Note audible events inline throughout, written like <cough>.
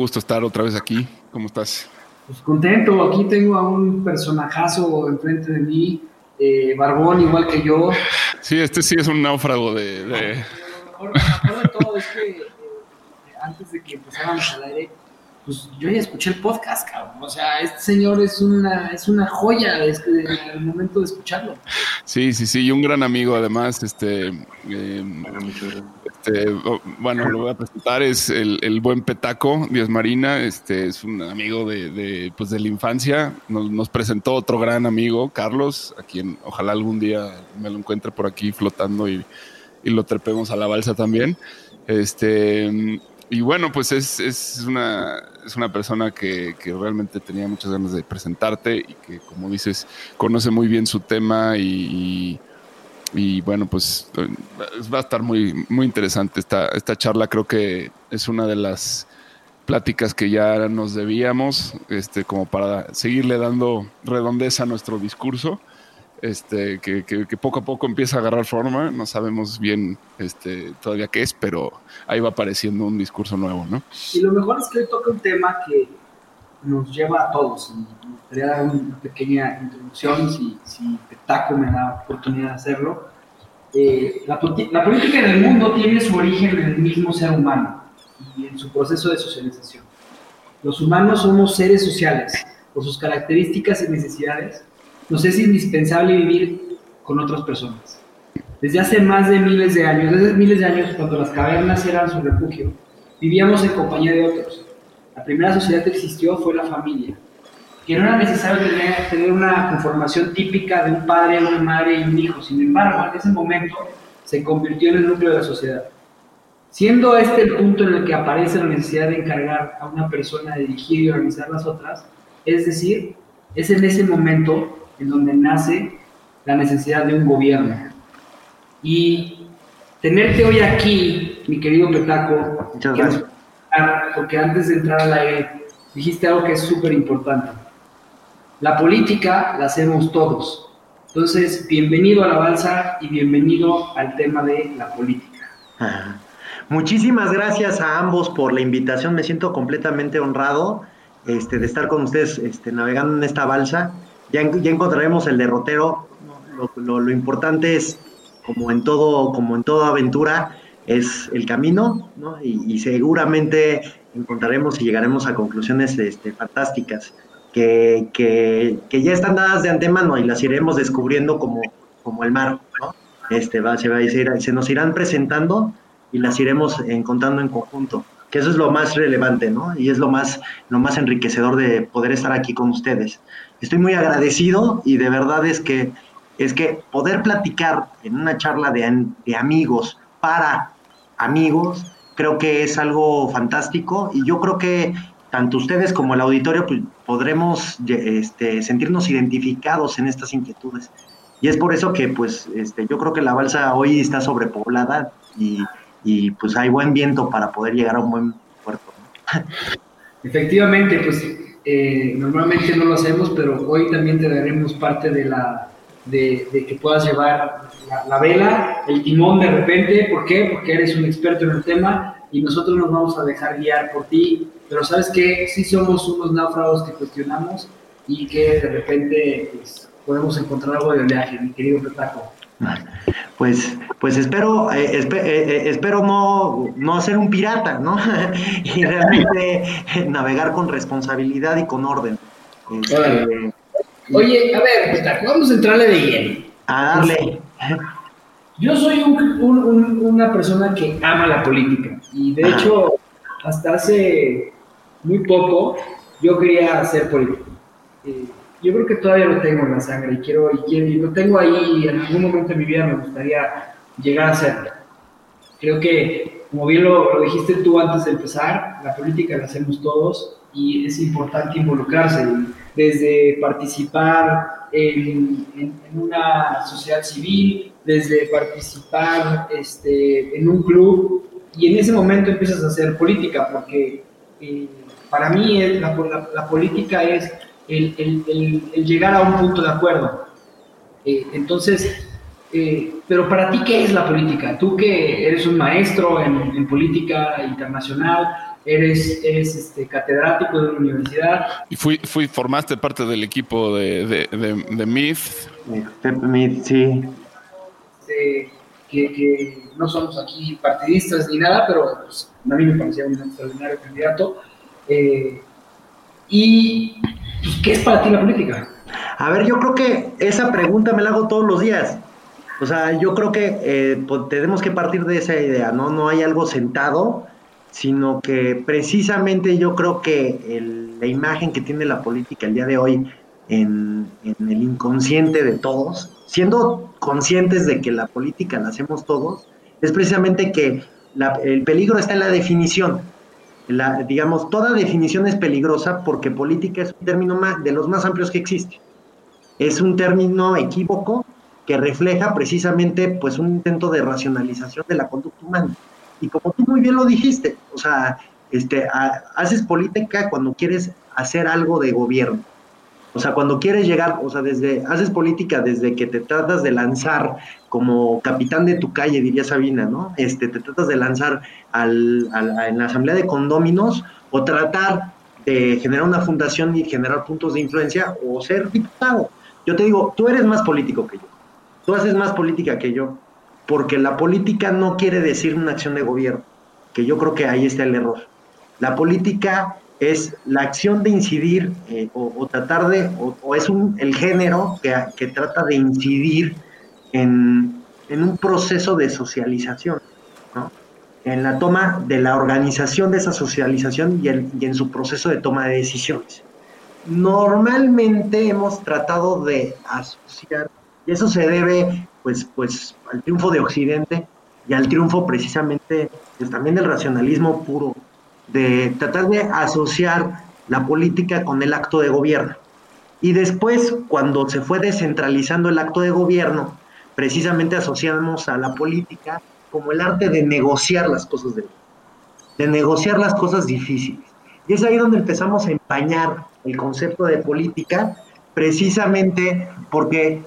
Gusto estar otra vez aquí. ¿Cómo estás? Pues contento, aquí tengo a un personajazo enfrente de mí, eh, barbón igual que yo. Sí, este sí es un náufrago de... de... Lo mejor, de todo es que eh, antes de que empezáramos al aire, pues yo ya escuché el podcast, cabrón. O sea, este señor es una, es una joya desde el momento de escucharlo. Sí, sí, sí, y un gran amigo además, este, eh, este bueno, lo voy a presentar, es el, buen Petaco Díaz Marina, este, es un amigo de, pues de la infancia, nos, presentó otro gran amigo, Carlos, a quien ojalá algún día me lo encuentre por aquí flotando y, y lo trepemos a la balsa también. Este, y bueno, pues es, es, una, es una persona que, que, realmente tenía muchas ganas de presentarte y que, como dices, conoce muy bien su tema y, bueno, pues va a estar muy, muy interesante esta, esta charla. Creo que es una de las pláticas que ya nos debíamos, este, como para seguirle dando redondez a nuestro discurso este, que, poco a poco empieza a agarrar forma. No sabemos bien este, todavía qué es, pero ahí va apareciendo un discurso nuevo, ¿no? Y lo mejor es que hoy toca un tema que nos lleva a todos. Me gustaría dar una pequeña introducción, si, si me da oportunidad de hacerlo. Eh, la, la política en el mundo tiene su origen en el mismo ser humano y en su proceso de socialización. Los humanos somos seres sociales, por sus características y necesidades nos es indispensable vivir con otras personas. Desde hace más de miles de años, desde miles de años cuando las cavernas eran su refugio, vivíamos en compañía de otros. La primera sociedad que existió fue la familia, que no era necesario tener, una conformación típica de un padre, una madre y un hijo. Sin embargo, en ese momento se convirtió en el núcleo de la sociedad. Siendo este el punto en el que aparece la necesidad de encargar a una persona de dirigir y organizar las otras, es decir, es en ese momento en donde nace la necesidad de un gobierno. Y tenerte hoy aquí, mi querido Petaco, porque antes de entrar al aire dijiste algo que es súper importante. La política la hacemos todos. Entonces, bienvenido a la balsa y bienvenido al tema de la política. Muchísimas gracias a ambos por la invitación. Me siento completamente honrado este, de estar con ustedes este, navegando en esta balsa ya, encontraremos el derrotero. Lo, importante es, como en todo, como en toda aventura, es el camino, y, seguramente encontraremos y llegaremos a conclusiones este, fantásticas que, ya están dadas de antemano y las iremos descubriendo como, como el mar, Este, va, se, va, se, se nos irán presentando y las iremos encontrando en conjunto que eso es lo más relevante, ¿no? Y es lo más, lo más enriquecedor de poder estar aquí con ustedes. Estoy muy agradecido y de verdad es que, es que poder platicar en una charla de, de amigos para amigos, creo que es algo fantástico y yo creo que tanto ustedes como el auditorio pues, podremos este, sentirnos identificados en estas inquietudes. Y es por eso que pues este, yo creo que la balsa hoy está sobrepoblada y, pues hay buen viento para poder llegar a un buen puerto. <laughs> Efectivamente, pues eh, normalmente no lo hacemos, pero hoy también te daremos parte de la de, que puedas llevar la, vela, el timón de repente. ¿Por qué? Porque eres un experto en el tema y nosotros nos vamos a dejar guiar por ti. Pero sabes que sí somos unos náufragos que cuestionamos y que de repente pues, podemos encontrar algo de oleaje, mi querido Petaco. Pues, pues espero, eh, eh, eh, espero no, no ser un pirata, ¿no? <laughs> y realmente navegar con responsabilidad y con orden. Este, Oye, a ver, vamos a entrarle de lleno. A darle. Yo soy una persona que ama la política y de hecho hasta hace muy poco yo quería ser político yo creo que todavía lo tengo en la sangre y quiero, y quiero, y lo tengo ahí y en algún momento de mi vida me gustaría llegar a serlo. Creo que, como bien lo, dijiste tú antes de empezar, la política la hacemos todos y es importante involucrarse, desde participar en, en, una sociedad civil, desde participar este, en un club y en ese momento empiezas a hacer política, porque eh, para mí la, la, política es el, llegar a un punto de acuerdo. Eh, entonces, eh, pero para ti, ¿qué es la política? Tú que eres un maestro en, política internacional, eres, eres este, catedrático de una universidad. Y fui, fui, formaste parte del equipo de, de, de, MIF. MIF, sí. Este, que, no somos aquí partidistas ni nada, pero pues, a mí me parecía un extraordinario candidato. Eh, y ¿Qué es para ti la política? A ver, yo creo que esa pregunta me la hago todos los días. O sea, yo creo que eh, pues, tenemos que partir de esa idea, ¿no? No hay algo sentado, sino que precisamente yo creo que la imagen que tiene la política el día de hoy en, el inconsciente de todos, siendo conscientes de que la política la hacemos todos, es precisamente que el peligro está en la definición digamos, toda definición es peligrosa porque política es un término más, de los más amplios que existe. Es un término equívoco que refleja precisamente pues un intento de racionalización de la conducta humana. Y como tú muy bien lo dijiste, o sea, este, haces política cuando quieres hacer algo de gobierno. O sea, cuando quieres llegar, o sea, desde, haces política desde que te tratas de lanzar como capitán de tu calle, diría Sabina, ¿no? Este, te tratas de lanzar al, en la asamblea de condóminos o tratar de generar una fundación y generar puntos de influencia o ser diputado. Yo te digo, tú eres más político que yo. Tú haces más política que yo, porque la política no quiere decir una acción de gobierno, que yo creo que ahí está el error. La política es la acción de incidir eh, o, tratar de, o, es el género que, que, trata de incidir en, en, un proceso de socialización, ¿no? en la toma de la organización de esa socialización y, y en su proceso de toma de decisiones. Normalmente hemos tratado de asociar, y eso se debe pues, pues al triunfo de Occidente y al triunfo precisamente pues, también del racionalismo puro de tratar de asociar la política con el acto de gobierno. Y después, cuando se fue descentralizando el acto de gobierno, precisamente asociamos a la política como el arte de negociar las cosas de, de negociar las cosas difíciles. Y es ahí donde empezamos a empañar el concepto de política, precisamente porque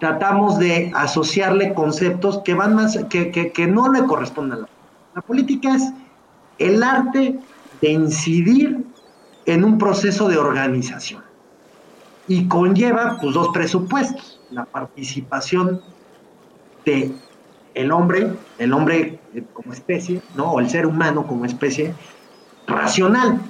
tratamos de asociarle conceptos que van más, que, que, que no le corresponden a la La política es el arte de incidir en un proceso de organización. Y conlleva pues, dos presupuestos, la participación de el hombre, el hombre eh, como especie, ¿no? o el ser humano como especie, racional.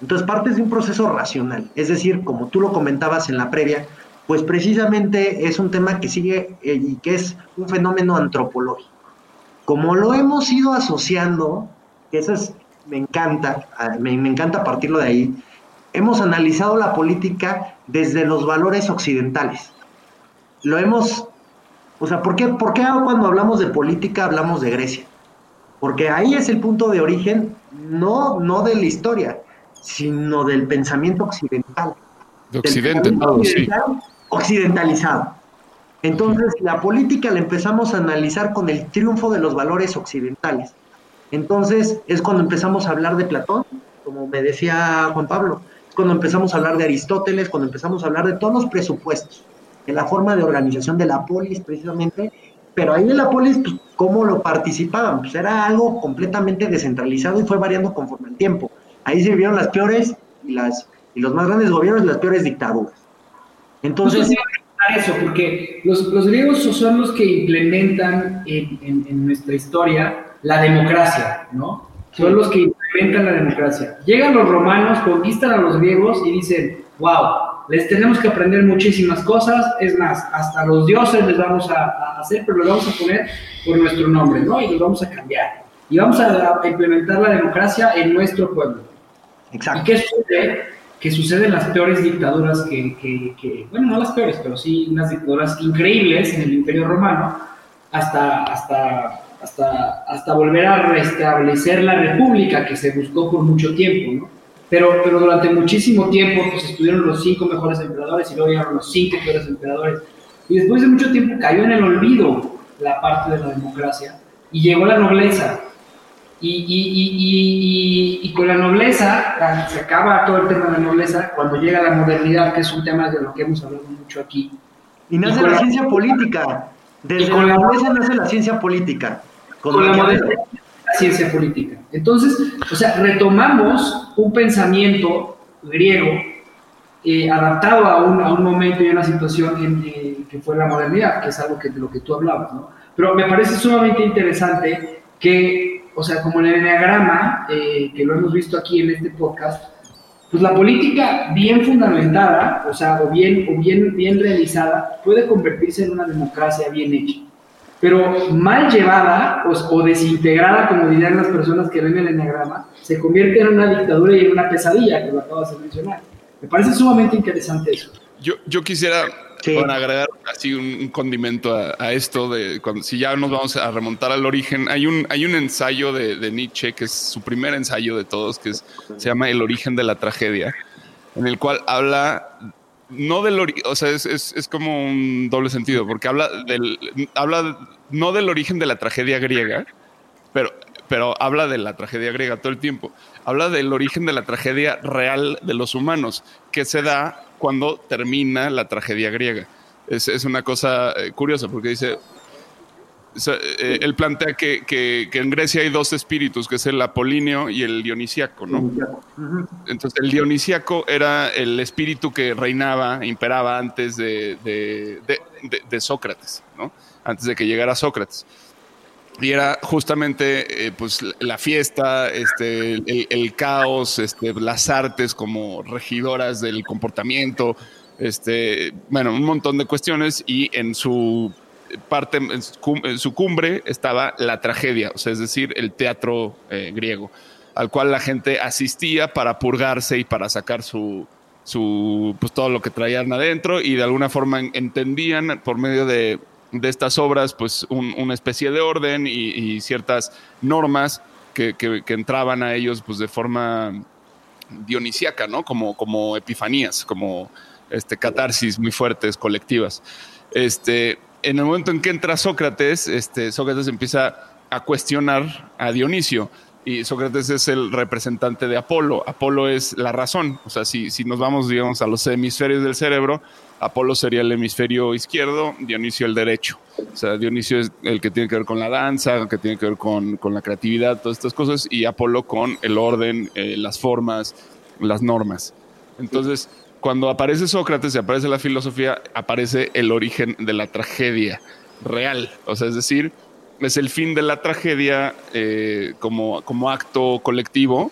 Entonces partes de un proceso racional, es decir, como tú lo comentabas en la previa, pues precisamente es un tema que sigue eh, y que es un fenómeno antropológico. Como lo hemos ido asociando eso es, me encanta, ah, me, encanta partirlo de ahí. Hemos analizado la política desde los valores occidentales. Lo hemos, o sea, ¿por qué, ¿por qué cuando hablamos de política hablamos de Grecia? Porque ahí es el punto de origen, no, no de la historia, sino del pensamiento occidental. De Occidente, todo, sí. Occidentalizado. Entonces, la política la empezamos a analizar con el triunfo de los valores occidentales. Entonces, es cuando empezamos a hablar de Platón, como me decía Juan Pablo, cuando empezamos a hablar de Aristóteles, cuando empezamos a hablar de todos los presupuestos, de la forma de organización de la polis precisamente, pero ahí en la polis, pues, ¿cómo lo participaban? Pues era algo completamente descentralizado y fue variando conforme al tiempo. Ahí se vivieron las peores y, las, y los más grandes gobiernos y las peores dictaduras. Entonces... eso, porque los, los, griegos son los que implementan en, en, nuestra historia la democracia, ¿no? Son los que implementan la democracia. Llegan los romanos, conquistan a los griegos y dicen, wow, les tenemos que aprender muchísimas cosas, es más, hasta los dioses les vamos a, hacer, pero los vamos a poner por nuestro nombre, ¿no? Y los vamos a cambiar. Y vamos a, implementar la democracia en nuestro pueblo. Exacto. ¿Y qué sucede? Que suceden las peores dictaduras que, que, que, bueno, no las peores, pero sí unas dictaduras increíbles en el Imperio Romano, hasta, hasta hasta, hasta volver a restablecer la república que se buscó por mucho tiempo, ¿no? Pero, pero durante muchísimo tiempo pues, estuvieron los cinco mejores emperadores y luego llegaron los cinco peores emperadores. Y después de mucho tiempo cayó en el olvido la parte de la democracia y llegó la nobleza. Y, y, y, y, con la nobleza, se acaba todo el tema de la nobleza cuando llega la modernidad, que es un tema de lo que hemos hablado mucho aquí. Y nace la, ciencia política. Desde la nobleza nace la ciencia política con, la moderna ciencia política. Entonces, o sea, retomamos un pensamiento griego eh, adaptado a un, a un, momento y a una situación en, eh, que fue la modernidad, que es algo que, de lo que tú hablabas, ¿no? Pero me parece sumamente interesante que, o sea, como en el enneagrama, eh, que lo hemos visto aquí en este podcast, pues la política bien fundamentada, o sea, o bien, o bien, bien realizada, puede convertirse en una democracia bien hecha pero mal llevada o, desintegrada, como dirían las personas que ven el enneagrama, se convierte en una dictadura y en una pesadilla, que lo acabas de mencionar. Me parece sumamente interesante eso. Yo, yo quisiera agregar así un, condimento a, esto, de cuando, si ya nos vamos a remontar al origen, hay un, hay un ensayo de, Nietzsche, que es su primer ensayo de todos, que se llama El origen de la tragedia, en el cual habla no del origen, o sea, es, es, es, como un doble sentido, porque habla del, habla no del origen de la tragedia griega, pero, pero habla de la tragedia griega todo el tiempo. Habla del origen de la tragedia real de los humanos, que se da cuando termina la tragedia griega. Es, es una cosa eh, curiosa, porque dice, eh, él plantea que, que, en Grecia hay dos espíritus, que es el apolíneo y el dionisíaco, ¿no? Entonces, el dionisíaco era el espíritu que reinaba, imperaba antes de, de, Sócrates, ¿no? Antes de que llegara Sócrates. Y era justamente eh, pues, la fiesta, este, el, caos, este, las artes como regidoras del comportamiento, este, bueno, un montón de cuestiones y en su parte, en su cumbre estaba la tragedia, o sea, es decir, el teatro eh, griego, al cual la gente asistía para purgarse y para sacar su, su, pues todo lo que traían adentro y de alguna forma entendían por medio de, de estas obras pues una especie de orden y, ciertas normas que, que, entraban a ellos pues de forma dionisíaca, ¿no? Como, como epifanías, como este, catarsis muy fuertes, colectivas. Este, en el momento en que entra Sócrates, este, Sócrates empieza a cuestionar a Dionisio. Y Sócrates es el representante de Apolo. Apolo es la razón. O sea, si, si nos vamos, digamos, a los hemisferios del cerebro, Apolo sería el hemisferio izquierdo, Dionisio el derecho. O sea, Dionisio es el que tiene que ver con la danza, que tiene que ver con, con la creatividad, todas estas cosas, y Apolo con el orden, eh, las formas, las normas. Entonces, cuando aparece Sócrates y aparece la filosofía, aparece el origen de la tragedia real. O sea, es decir, es el fin de la tragedia eh, como, como acto colectivo.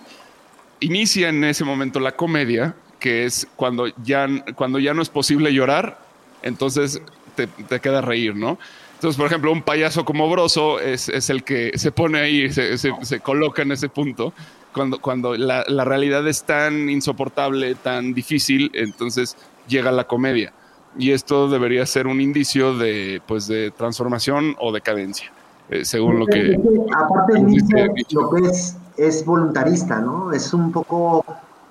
Inicia en ese momento la comedia, que es cuando ya, cuando ya no es posible llorar, entonces te, te queda reír, ¿no? Entonces, por ejemplo, un payaso como Broso es, es el que se pone ahí, se, se, se, coloca en ese punto cuando, cuando la, la, realidad es tan insoportable, tan difícil, entonces llega la comedia. Y esto debería ser un indicio de, pues, de transformación o decadencia, eh, según lo que... Aparte, dice, lo que es, es voluntarista, ¿no? Es un poco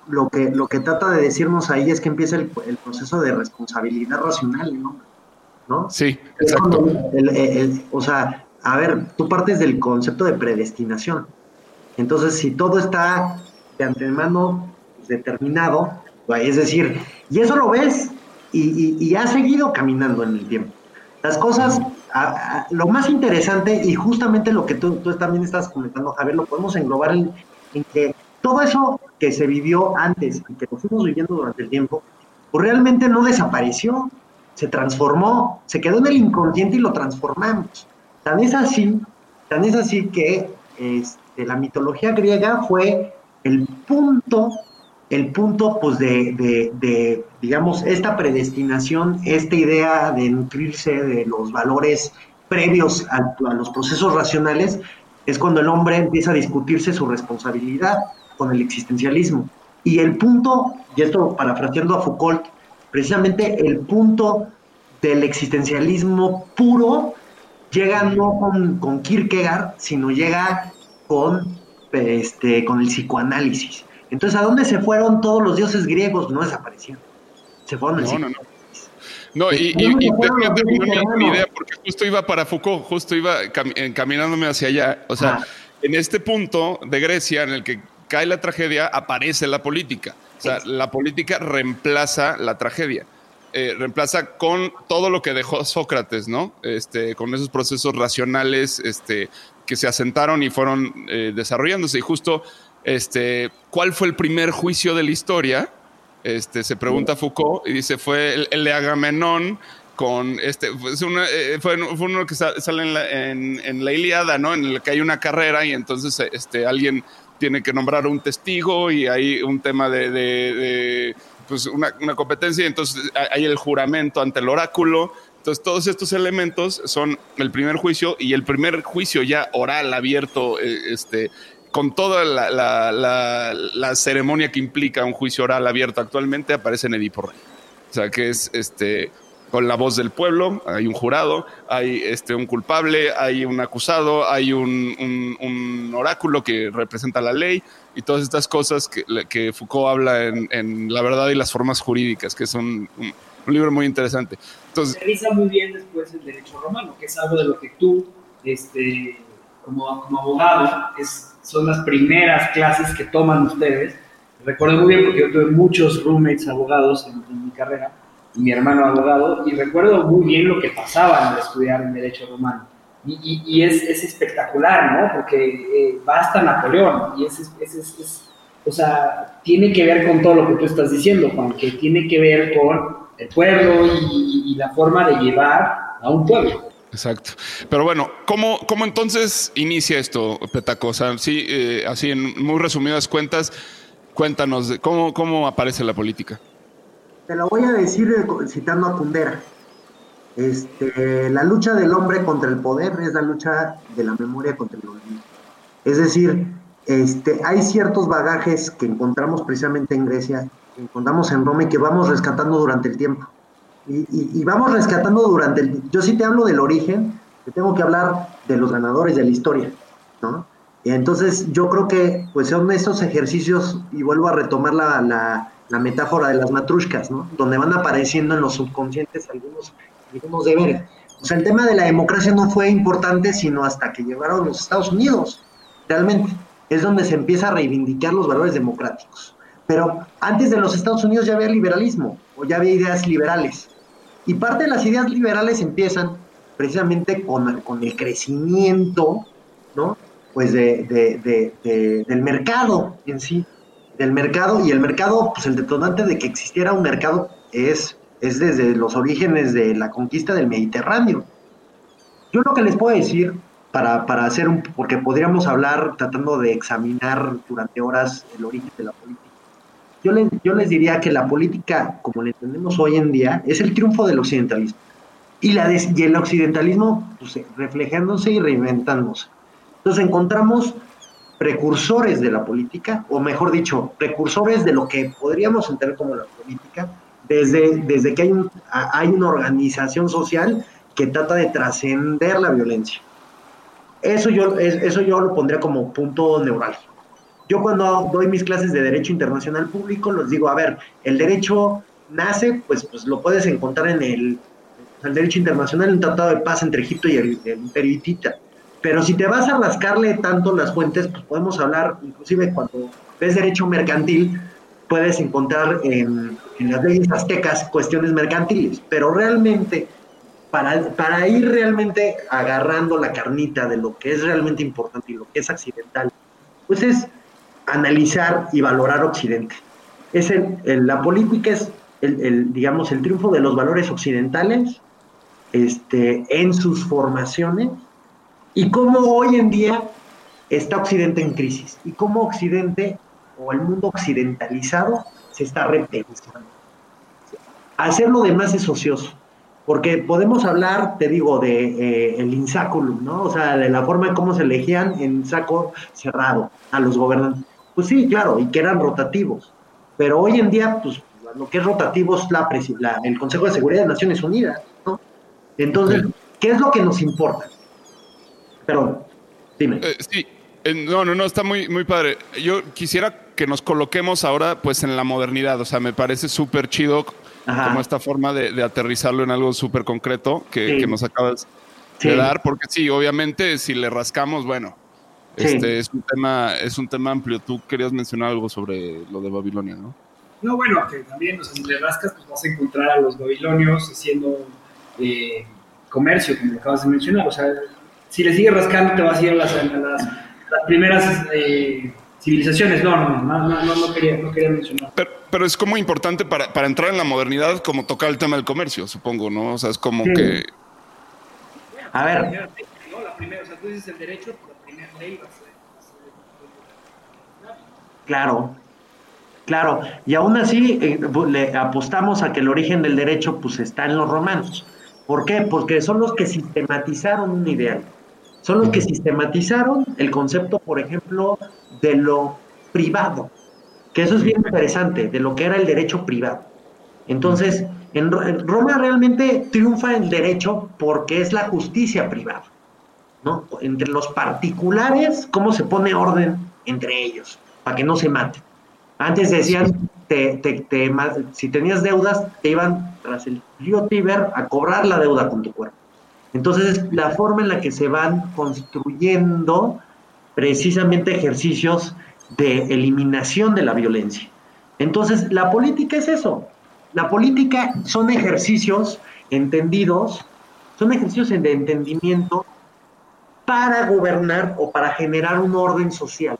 lo que, lo que trata de decirnos ahí es que empieza el, proceso de responsabilidad racional, ¿no? ¿No? Sí, exacto. o sea, a ver, tú partes del concepto de predestinación. Entonces, si todo está de antemano determinado, es decir, y eso lo ves y, y, ha seguido caminando en el tiempo. Las cosas, lo más interesante y justamente lo que tú, también estás comentando, Javier, lo podemos englobar en, en que todo eso que se vivió antes y que lo fuimos viviendo durante el tiempo, pues realmente no desapareció, se transformó, se quedó en el inconsciente y lo transformamos. Tan es así, tan es así que este, la mitología griega fue el punto, el punto pues de, de, digamos, esta predestinación, esta idea de nutrirse de los valores previos a, los procesos racionales, es cuando el hombre empieza a discutirse su responsabilidad con el existencialismo. Y el punto, y esto parafraseando a Foucault, precisamente el punto del existencialismo puro llega no con, con Kierkegaard, sino llega con, este, con el psicoanálisis. Entonces, ¿a dónde se fueron todos los dioses griegos? No desaparecieron. Se fueron no, no, no. No, y, y, y una idea, porque justo iba para Foucault, justo iba encaminándome hacia allá. O sea, en este punto de Grecia, en el que cae la tragedia, aparece la política. O sea, la política reemplaza la tragedia. Eh, reemplaza con todo lo que dejó Sócrates, ¿no? Este, con esos procesos racionales este, que se asentaron y fueron eh, desarrollándose. Y justo, este, ¿cuál fue el primer juicio de la historia? Este, se pregunta Foucault y dice, fue el, de Agamenón con este, eh, fue, uno que sale en la, en, Iliada, ¿no? En el que hay una carrera y entonces este, alguien tiene que nombrar un testigo y hay un tema de, pues una, competencia y entonces hay el juramento ante el oráculo. Entonces todos estos elementos son el primer juicio y el primer juicio ya oral, abierto, eh, este, con toda la, ceremonia que implica un juicio oral abierto actualmente aparece en Edipo Rey. O sea, que es este con la voz del pueblo, hay un jurado, hay este, un culpable, hay un acusado, hay un, oráculo que representa la ley y todas estas cosas que, que Foucault habla en, La verdad y las formas jurídicas, que son un, libro muy interesante. Entonces, revisa muy bien después el derecho romano, que es algo de lo que tú, este, como, como abogado, es, son las primeras clases que toman ustedes. Recuerdo muy bien porque yo tuve muchos roommates abogados en mi carrera mi hermano abogado, y recuerdo muy bien lo que pasaba al estudiar en Derecho Romano. Y, y, es, es, espectacular, ¿no? Porque eh, va hasta Napoleón, y es, es, o sea, tiene que ver con todo lo que tú estás diciendo, Juan, que tiene que ver con el pueblo y, la forma de llevar a un pueblo. Exacto. Pero bueno, ¿cómo, cómo entonces inicia esto, Petaco? O sea, eh, así en muy resumidas cuentas, cuéntanos, ¿cómo, ¿cómo aparece la política? Te lo voy a decir eh, citando a Kundera. Este, la lucha del hombre contra el poder es la lucha de la memoria contra el olvido. Es decir, este, hay ciertos bagajes que encontramos precisamente en Grecia, que encontramos en Roma y que vamos rescatando durante el tiempo. Y, vamos rescatando durante el... Yo sí te hablo del origen, te tengo que hablar de los ganadores de la historia, ¿no? Y entonces yo creo que pues son estos ejercicios, y vuelvo a retomar la la metáfora de las matrushkas, ¿no? Donde van apareciendo en los subconscientes algunos, algunos deberes. O sea, el tema de la democracia no fue importante sino hasta que llegaron los Estados Unidos, realmente. Es donde se empieza a reivindicar los valores democráticos. Pero antes de los Estados Unidos ya había liberalismo, o ya había ideas liberales. Y parte de las ideas liberales empiezan precisamente con, con el crecimiento, ¿no? Pues de, del mercado en sí, del mercado y el mercado, pues el detonante de que existiera un mercado es, es desde los orígenes de la conquista del Mediterráneo. Yo lo que les puedo decir, para, para hacer un, porque podríamos hablar tratando de examinar durante horas el origen de la política, yo, les, yo les diría que la política, como la entendemos hoy en día, es el triunfo del occidentalismo. Y, la y el occidentalismo pues, reflejándose y reinventándose. Entonces encontramos precursores de la política, o mejor dicho, precursores de lo que podríamos entender como la política, desde, desde que hay, hay una organización social que trata de trascender la violencia. Eso yo, eso yo lo pondría como punto neurálgico. Yo cuando doy mis clases de Derecho Internacional Público, les digo, a ver, el derecho nace, pues, pues lo puedes encontrar en el, el derecho internacional, en un tratado de paz entre Egipto y el, Imperio Hitita. Pero si te vas a rascarle tanto las fuentes, pues podemos hablar, inclusive cuando ves derecho mercantil, puedes encontrar en, en las leyes aztecas cuestiones mercantiles, pero realmente para, para, ir realmente agarrando la carnita de lo que es realmente importante y lo que es accidental, pues es analizar y valorar Occidente. Es el, la política es el, digamos, el triunfo de los valores occidentales este, en sus formaciones y cómo hoy en día está Occidente en crisis y cómo Occidente o el mundo occidentalizado se está repensando. Hacer lo demás es ocioso, porque podemos hablar, te digo, de eh, el ¿no? O sea, de la forma en cómo se elegían en saco cerrado a los gobernantes. Pues sí, claro, y que eran rotativos. Pero hoy en día, pues lo que es rotativo es la, el Consejo de Seguridad de Naciones Unidas, ¿no? Entonces, ¿qué es lo que nos importa? Perdón, dime. Eh, sí, no, no, no, está muy, muy padre. Yo quisiera que nos coloquemos ahora pues en la modernidad, o sea, me parece súper chido como esta forma de, aterrizarlo en algo súper concreto que, nos acabas de dar, porque sí, obviamente si le rascamos, bueno, este es un tema, es un tema amplio. Tú querías mencionar algo sobre lo de Babilonia, ¿no? No, bueno, que también, o sea, si le rascas, pues vas a encontrar a los babilonios haciendo eh, comercio, como acabas de mencionar. O sea, si le sigues rascando, te vas a ir a las, las, primeras eh, civilizaciones. No, no, no, no, no, quería, no quería mencionar. Pero, es como importante para, para, entrar en la modernidad, como tocar el tema del comercio, supongo, ¿no? O sea, es como que. A ver. No, la primera, o sea, tú dices el derecho, Claro, Claro, y aún así eh, le apostamos a que el origen del derecho pues está en los romanos. ¿Por qué? Porque son los que sistematizaron un ideal. Son los que sistematizaron el concepto, por ejemplo, de lo privado, que eso es bien interesante, de lo que era el derecho privado. Entonces, en, Roma realmente triunfa el derecho porque es la justicia privada, ¿no? Entre los particulares, cómo se pone orden entre ellos, para que no se maten. Antes decían, si tenías deudas, te iban tras el río Tíber a cobrar la deuda con tu cuerpo. Entonces, es la forma en la que se van construyendo precisamente ejercicios de eliminación de la violencia. Entonces, la política es eso. La política son ejercicios entendidos, son ejercicios de entendimiento para gobernar o para generar un orden social,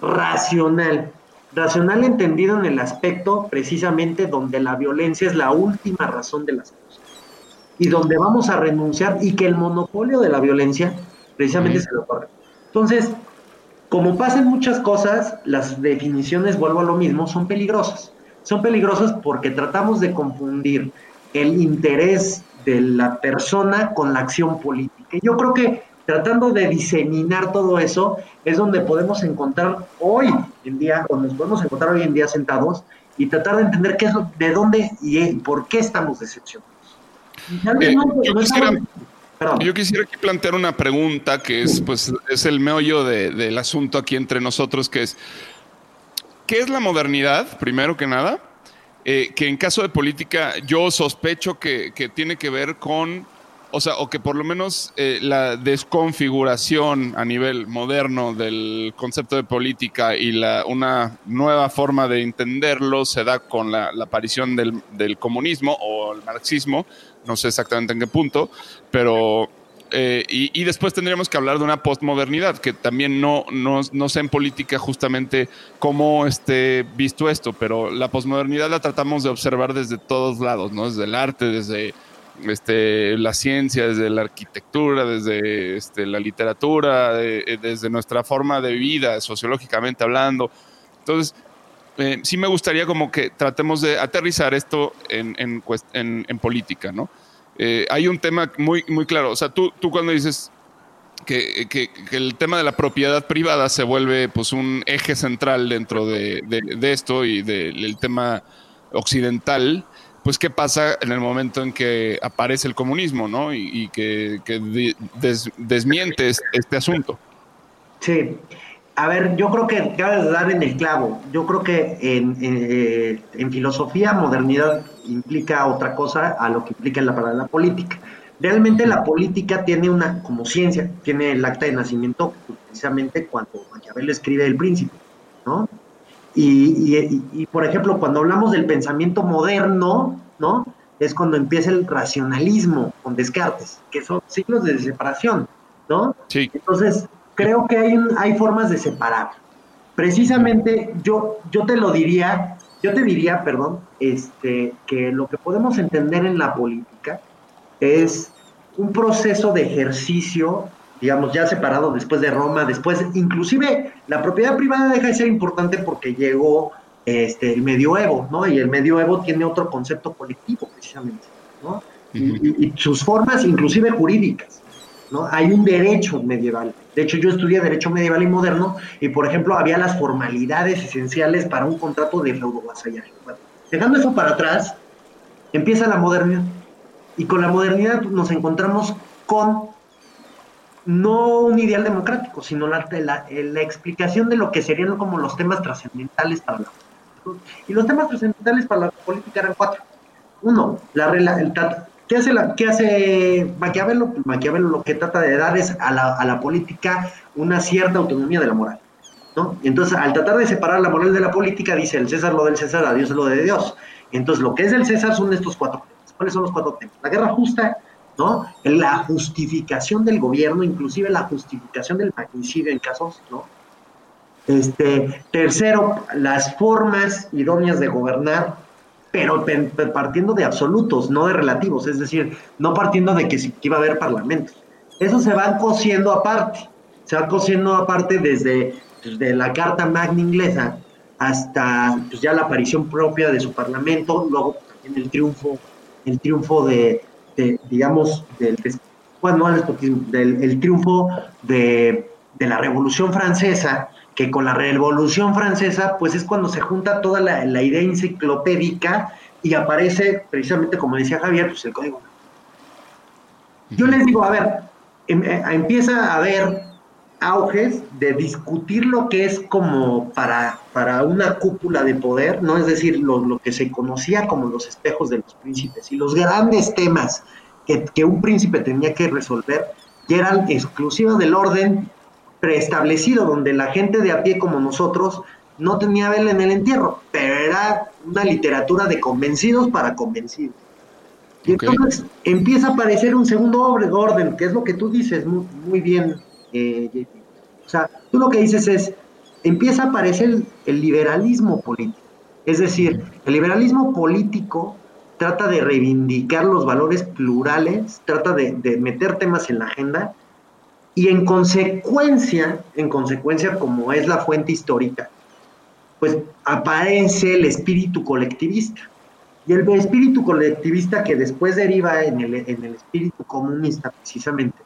racional. Racional entendido en el aspecto precisamente donde la violencia es la última razón de las cosas. Y donde vamos a renunciar y que el monopolio de la violencia precisamente se lo corre. Entonces, como pasan muchas cosas, las definiciones, vuelvo a lo mismo, son peligrosas. Son peligrosas porque tratamos de confundir el interés de la persona con la acción política. Yo creo que tratando de diseminar todo eso, es donde podemos encontrar hoy en día, o nos podemos encontrar hoy en día sentados y tratar de entender qué es lo, de dónde y por qué estamos decepcionados. Eh, yo, quisiera, aquí plantear una pregunta que es, pues, es el meollo del asunto aquí entre nosotros, que es, ¿qué es la modernidad, primero que nada? Eh, que en caso de política yo sospecho que, que tiene que ver con o sea, o que por lo menos eh, la desconfiguración a nivel moderno del concepto de política y la, una nueva forma de entenderlo se da con la, aparición del, comunismo o el marxismo, no sé exactamente en qué punto, pero... Eh, y, después tendríamos que hablar de una postmodernidad, que también no, no, no sé en política justamente cómo esté visto esto, pero la postmodernidad la tratamos de observar desde todos lados, ¿no? Desde el arte, desde este, la ciencia, desde la arquitectura, desde este, la literatura, eh, desde nuestra forma de vida, sociológicamente hablando. Entonces, eh, sí me gustaría como que tratemos de aterrizar esto en, en, política, ¿no? Eh, hay un tema muy, muy claro, o sea, tú, tú cuando dices que, que, el tema de la propiedad privada se vuelve pues un eje central dentro de, de, esto y del tema occidental, pues qué pasa en el momento en que aparece el comunismo, ¿no? Y, que, desmiente este asunto. Sí, A ver, yo creo que acabas de dar en el clavo. Yo creo que en, en, en, filosofía, modernidad implica otra cosa a lo que implica la palabra política. Realmente la política tiene una, como ciencia, tiene el acta de nacimiento precisamente cuando Maquiavelo escribe El Príncipe, ¿no? Y, y, y, por ejemplo, cuando hablamos del pensamiento moderno, ¿no? Es cuando empieza el racionalismo con Descartes, que son siglos de separación, ¿no? Sí. Entonces, creo que hay, hay formas de separar. Precisamente yo, yo te lo diría, yo te diría, perdón, este, que lo que podemos entender en la política es un proceso de ejercicio, digamos, ya separado después de Roma, después, inclusive la propiedad privada deja de ser importante porque llegó este, el medioevo, ¿no? Y el medioevo tiene otro concepto colectivo, precisamente, ¿no? Y, y, sus formas, inclusive jurídicas, ¿no? Hay un derecho medieval. De hecho, yo estudié Derecho Medieval y Moderno, y por ejemplo, había las formalidades esenciales para un contrato de feudo-vasallaje. Bueno, dejando eso para atrás, empieza la modernidad. Y con la modernidad nos encontramos con no un ideal democrático, sino la, la, explicación de lo que serían como los temas trascendentales para la Y los temas trascendentales para la política eran cuatro. Uno, la, ¿qué, hace ¿qué hace Maquiavelo? Maquiavelo lo que trata de dar es a la, a la política una cierta autonomía de la moral. ¿no? Entonces, al tratar de separar la moral de la política, dice el César lo del César, a Dios lo de Dios. Entonces, lo que es del César son estos cuatro ¿Cuáles son los cuatro temas? La guerra justa, ¿no? La justificación del gobierno, inclusive la justificación del magnicidio en casos, ¿no? Este, tercero, las formas idóneas de gobernar, pero partiendo de absolutos, no de relativos, es decir, no partiendo de que, que iba a haber parlamentos. Eso se va cosiendo aparte, se va cosiendo aparte desde, desde la Carta Magna inglesa hasta pues, ya la aparición propia de su parlamento, luego también el triunfo el triunfo de, de digamos, del, bueno, del el triunfo de, de, la Revolución Francesa, que con la Revolución Francesa, pues es cuando se junta toda la, la idea enciclopédica y aparece, precisamente como decía Javier, pues el código. Yo les digo, a ver, em, eh, empieza a haber auges de discutir lo que es como para, para una cúpula de poder, ¿no? Es decir, lo, lo, que se conocía como los espejos de los príncipes y los grandes temas que, que un príncipe tenía que resolver y eran exclusivos del orden preestablecido, donde la gente de a pie como nosotros no tenía vela en el entierro, pero era una literatura de convencidos para convencidos. Y okay. entonces empieza a aparecer un segundo orden, que es lo que tú dices muy, muy bien, eh, o sea, tú lo que dices es, empieza a aparecer el, liberalismo político. Es decir, el liberalismo político trata de reivindicar los valores plurales, trata de, meter temas en la agenda y en consecuencia, en consecuencia como es la fuente histórica, pues aparece el espíritu colectivista. Y el espíritu colectivista que después deriva en el, espíritu comunista, precisamente,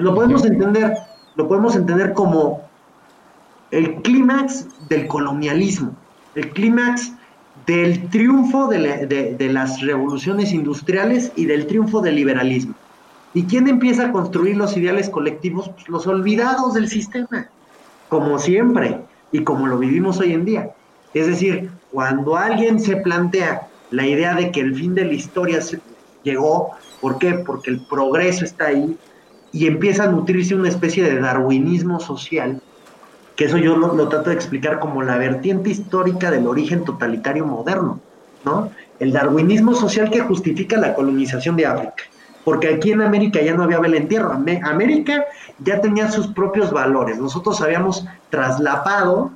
lo podemos entender lo podemos entender como el clímax del colonialismo, el clímax del triunfo de, la, de, de, las revoluciones industriales y del triunfo del liberalismo. ¿Y quién empieza a construir los ideales colectivos? Pues los olvidados del sistema, como siempre y como lo vivimos hoy en día. Es decir, cuando alguien se plantea la idea de que el fin de la historia llegó, ¿por qué? Porque el progreso está ahí, y empieza a nutrirse una especie de darwinismo social, que eso yo lo, trato de explicar como la vertiente histórica del origen totalitario moderno, ¿no? El darwinismo social que justifica la colonización de África, porque aquí en América ya no había vela en tierra, América ya tenía sus propios valores, nosotros habíamos traslapado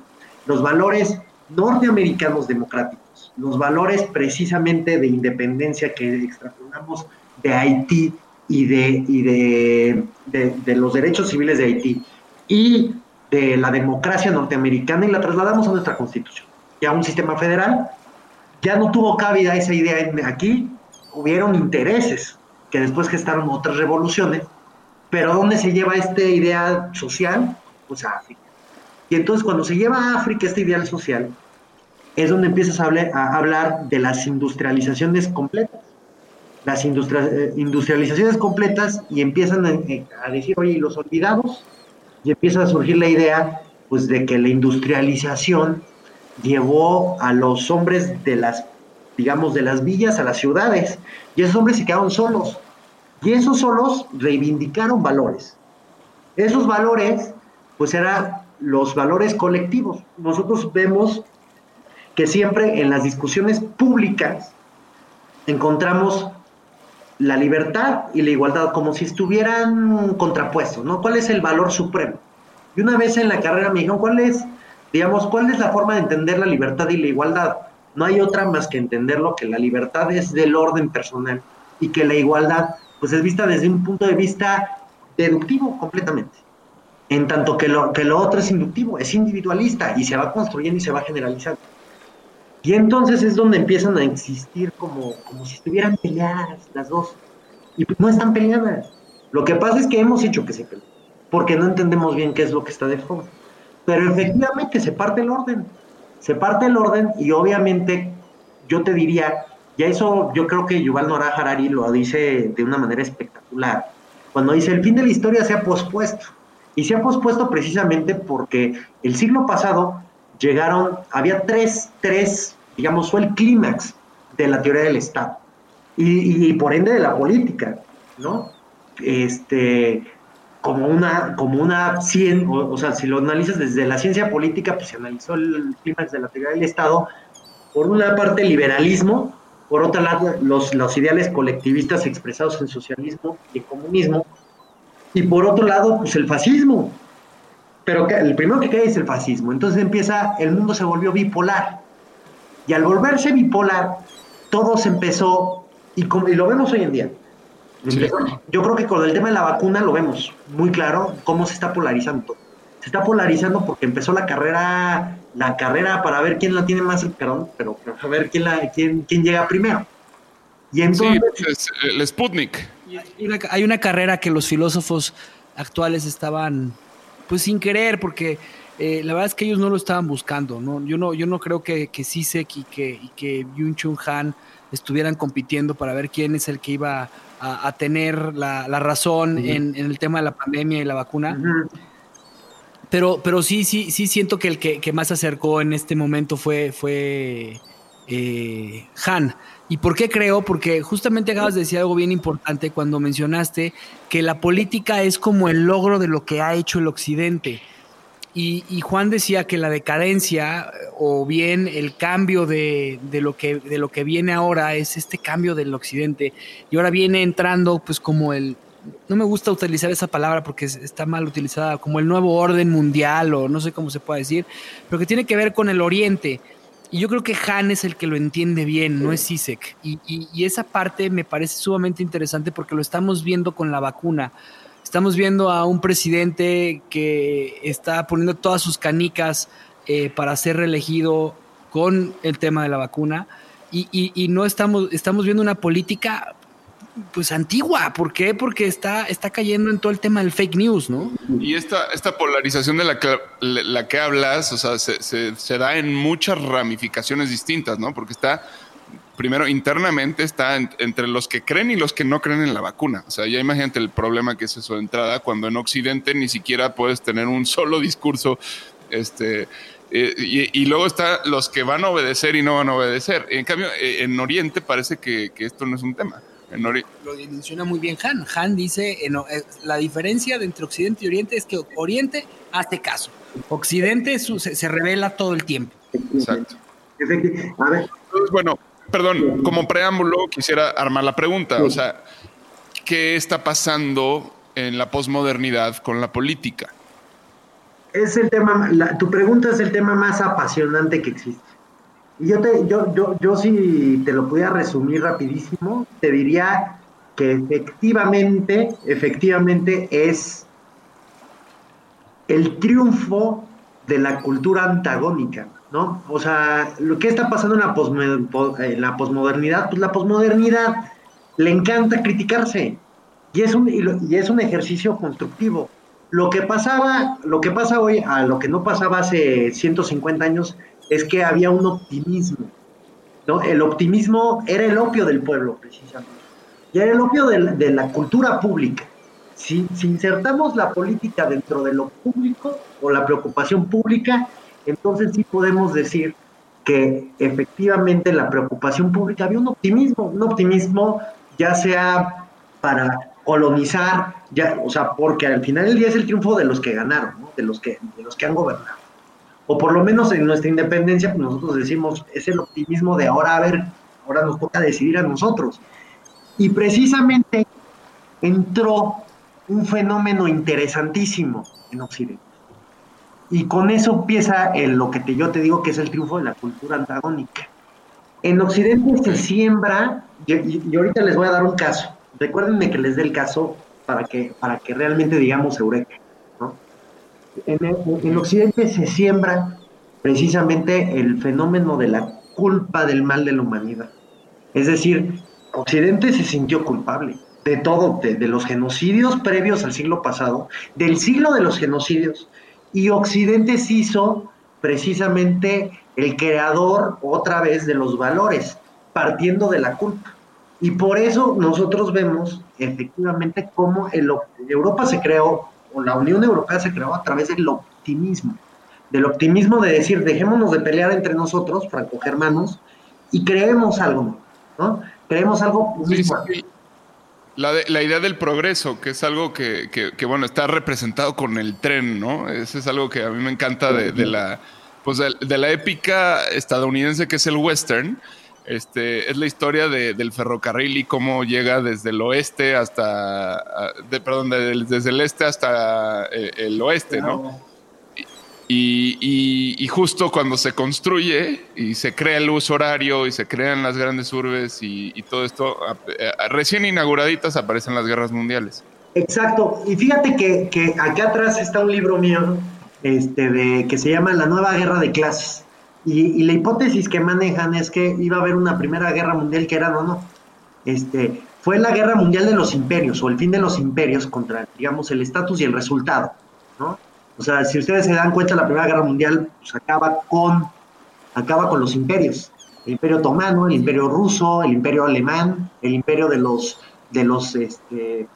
los valores norteamericanos democráticos, los valores precisamente de independencia que extrapolamos de Haití, y, de, y de, de, los derechos civiles de Haití y de la democracia norteamericana y la trasladamos a nuestra constitución. Ya un sistema federal, ya no tuvo cabida esa idea aquí, hubieron intereses que después gestaron otras revoluciones, pero ¿dónde se lleva esta idea social? Pues a África. Y entonces cuando se lleva a África este ideal social, es donde empiezas a a hablar de las industrializaciones completas las eh, industrializaciones completas y empiezan a, a, decir, oye, ¿y los olvidados? Y empieza a surgir la idea pues de que la industrialización llevó a los hombres de las, digamos, de las villas a las ciudades, y esos hombres se quedaron solos, y esos solos reivindicaron valores. Esos valores, pues eran los valores colectivos. Nosotros vemos que siempre en las discusiones públicas encontramos la libertad y la igualdad como si estuvieran contrapuestos, ¿no? ¿Cuál es el valor supremo? Y una vez en la carrera me dijeron, ¿cuál es, digamos, cuál es la forma de entender la libertad y la igualdad? No hay otra más que entenderlo que la libertad es del orden personal y que la igualdad, pues es vista desde un punto de vista deductivo completamente. En tanto que lo, que lo otro es inductivo, es individualista y se va construyendo y se va generalizando. Y entonces es donde empiezan a existir como, como si estuvieran peleadas las dos. Y no están peleadas. Lo que pasa es que hemos hecho que se peleen porque no entendemos bien qué es lo que está de fondo. Pero efectivamente se parte el orden, se parte el orden y obviamente yo te diría, ya eso yo creo que Yuval Noah Harari lo dice de una manera espectacular, cuando dice el fin de la historia se ha pospuesto. Y se ha pospuesto precisamente porque el siglo pasado llegaron, había tres, tres, digamos, fue el clímax de la teoría del Estado y, por ende de la política, ¿no? Este, como una, como una cien, o, sea, si lo analizas desde la ciencia política, pues se analizó el clímax de la teoría del Estado, por una parte liberalismo, por otra lado los, los ideales colectivistas expresados en socialismo y comunismo, y por otro lado, pues el fascismo. Pero el primero que cae es el fascismo. Entonces empieza, el mundo se volvió bipolar. Y al volverse bipolar, todo se empezó, y, como, y lo vemos hoy en día, yo creo que con el tema de la vacuna lo vemos muy claro cómo se está polarizando. Se está polarizando porque empezó la carrera, la carrera para ver quién la tiene más, perdón, pero a ver quién la, quién, quién llega primero. Y entonces, sí, el Sputnik. Hay una, hay una carrera que los filósofos actuales estaban, pues sin querer, porque eh, la verdad es que ellos no lo estaban buscando. ¿no? Yo no, yo no creo que, que Sisek y que, y que Yun Chun Han estuvieran compitiendo para ver quién es el que iba a, tener la, razón en, el tema de la pandemia y la vacuna. Pero, pero sí, sí, sí siento que el que, más se acercó en este momento fue, fue eh, Han. ¿Y por qué creo? Porque justamente acabas de decir algo bien importante cuando mencionaste que la política es como el logro de lo que ha hecho el Occidente. Y, Juan decía que la decadencia o bien el cambio de, lo que, de lo que viene ahora es este cambio del occidente. Y ahora viene entrando pues como el, no me gusta utilizar esa palabra porque está mal utilizada, como el nuevo orden mundial o no sé cómo se puede decir, pero que tiene que ver con el oriente. Y yo creo que Han es el que lo entiende bien, no es Sisek. Y, y esa parte me parece sumamente interesante porque lo estamos viendo con la vacuna. Estamos viendo a un presidente que está poniendo todas sus canicas eh, para ser reelegido con el tema de la vacuna y, no estamos, estamos viendo una política pues antigua. ¿Por qué? Porque está, está cayendo en todo el tema del fake news, ¿no? Y esta, esta polarización de la que, la que hablas, o sea, se, se, da en muchas ramificaciones distintas, ¿no? Porque está primero internamente está entre los que creen y los que no creen en la vacuna. O sea, ya imagínate el problema que es de entrada, cuando en Occidente ni siquiera puedes tener un solo discurso. Este, eh, y, luego está los que van a obedecer y no van a obedecer. En cambio, eh, en Oriente parece que, esto no es un tema. Lo menciona muy bien Han. Han dice, eh, la diferencia entre Occidente y Oriente es que Oriente hace caso. Occidente se, se revela todo el tiempo. Exacto. A ver. Entonces, bueno, perdón, como preámbulo quisiera armar la pregunta, o sea, ¿qué está pasando en la posmodernidad con la política? Es el tema, tu pregunta es el tema más apasionante que existe. Yo, te, yo, yo, yo si te lo pudiera resumir rapidísimo, te diría que efectivamente, efectivamente es el triunfo de la cultura antagónica. ¿no? O sea, lo que está pasando en la, en la posmodernidad, pues la posmodernidad le encanta criticarse y es un, y es un ejercicio constructivo. Lo que pasaba, lo que pasa hoy a lo que no pasaba hace 150 años es que había un optimismo, ¿no? El optimismo era el opio del pueblo, precisamente. Y era el opio de la, cultura pública. si, insertamos la política dentro de lo público o la preocupación pública, entonces sí podemos decir que efectivamente la preocupación pública había un optimismo, un optimismo ya sea para colonizar, ya, o sea, porque al final del día es el triunfo de los que ganaron, de, los que, de los que han gobernado. O por lo menos en nuestra independencia, pues nosotros decimos, es el optimismo de ahora, a ver, ahora nos toca decidir a nosotros. Y precisamente entró un fenómeno interesantísimo en Occidente. Y con eso empieza lo que yo te digo que es el triunfo de la cultura antagónica. En Occidente se siembra, y, ahorita les voy a dar un caso. Recuérdenme que les dé el caso para que, para que realmente digamos eureka. En, en Occidente se siembra precisamente el fenómeno de la culpa del mal de la humanidad. Es decir, Occidente se sintió culpable de todo, de, los genocidios previos al siglo pasado, del siglo de los genocidios, y Occidente se hizo precisamente el creador otra vez de los valores, partiendo de la culpa. Y por eso nosotros vemos efectivamente cómo el, Europa se creó, o la Unión Europea se creó a través del optimismo, del optimismo de decir, dejémonos de pelear entre nosotros, franco-germanos, y creemos algo, ¿no? Creemos algo la, la, idea del progreso, que es algo que, que, bueno, está representado con el tren, ¿no? Eso es algo que a mí me encanta de, de la, pues de, la épica estadounidense que es el western. Este, es la historia de, del ferrocarril y cómo llega desde el oeste hasta, de, perdón, desde el este hasta eh, el oeste, ¿no? Y, justo cuando se construye y se crea el uso horario y se crean las grandes urbes y, todo esto, recién inauguraditas aparecen las guerras mundiales. Exacto. Y fíjate que, que acá atrás está un libro mío este, de, que se llama La nueva guerra de clases. Y, la hipótesis que manejan es que iba a haber una primera guerra mundial que era no, no. Este, fue la guerra mundial de los imperios o el fin de los imperios contra, digamos, el estatus y el resultado, ¿no? O sea, si ustedes se dan cuenta, la Primera Guerra Mundial pues, acaba, con, acaba con los imperios. El Imperio Otomano, el Imperio Ruso, el Imperio Alemán, el Imperio de los, de los, este,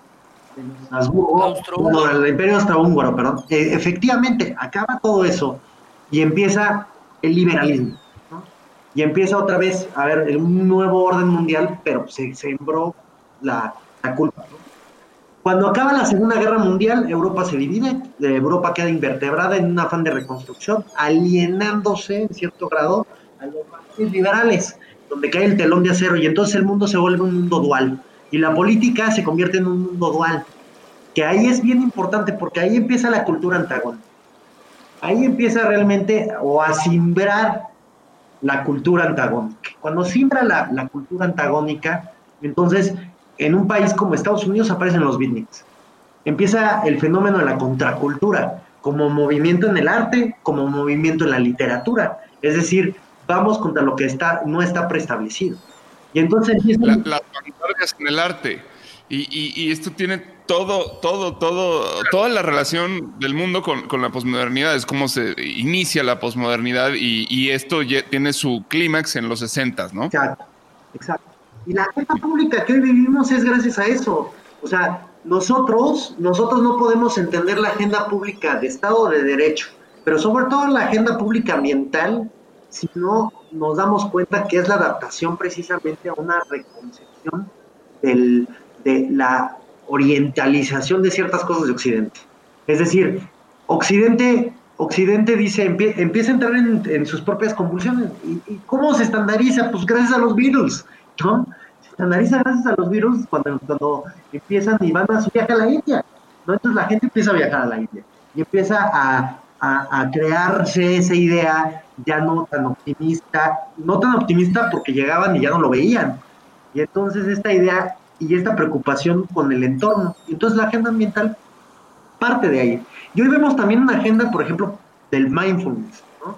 no, el Imperio Austrohúngaro, perdón. Eh, efectivamente, acaba todo eso y empieza el liberalismo. Y empieza otra vez a ver un nuevo orden mundial, pero se sembró la, la culpa. Cuando acaba la Segunda Guerra Mundial, Europa se divide, Europa queda invertebrada en un afán de reconstrucción, alienándose en cierto grado a los liberales, donde cae el telón de acero y entonces el mundo se vuelve un mundo dual y la política se convierte en un mundo dual, que ahí es bien importante porque ahí empieza la cultura antagónica. Ahí empieza realmente o a simbrar la cultura antagónica. Cuando simbra la, la cultura antagónica, entonces en un país como Estados Unidos aparecen los beatniks. Empieza el fenómeno de la contracultura, como movimiento en el arte, como movimiento en la literatura. Es decir, vamos contra lo que está, no está preestablecido. Y entonces... las vanguardias en el arte. Y, esto tiene todo, todo, todo, toda la relación del mundo con, la posmodernidad. Es como se inicia la posmodernidad y, esto tiene su clímax en los 60, ¿no? Exacto, exacto. Y la agenda pública que hoy vivimos es gracias a eso. O sea, nosotros, nosotros no podemos entender la agenda pública de Estado de Derecho, pero sobre todo la agenda pública ambiental, si no nos damos cuenta que es la adaptación precisamente a una reconcepción del, de la orientalización de ciertas cosas de Occidente. Es decir, Occidente, Occidente dice, empieza a entrar en, sus propias convulsiones. ¿Y, ¿Y, cómo se estandariza? Pues gracias a los Beatles, ¿no? se analiza gracias a los virus cuando, cuando empiezan y van a su viaje a la India. Entonces la gente empieza a viajar a la India y empieza a, a, crearse esa idea ya no tan optimista, no tan optimista porque llegaban y ya no lo veían. Y entonces esta idea y esta preocupación con el entorno. Entonces la agenda ambiental parte de ahí. Y hoy vemos también una agenda, por ejemplo, del mindfulness, ¿no?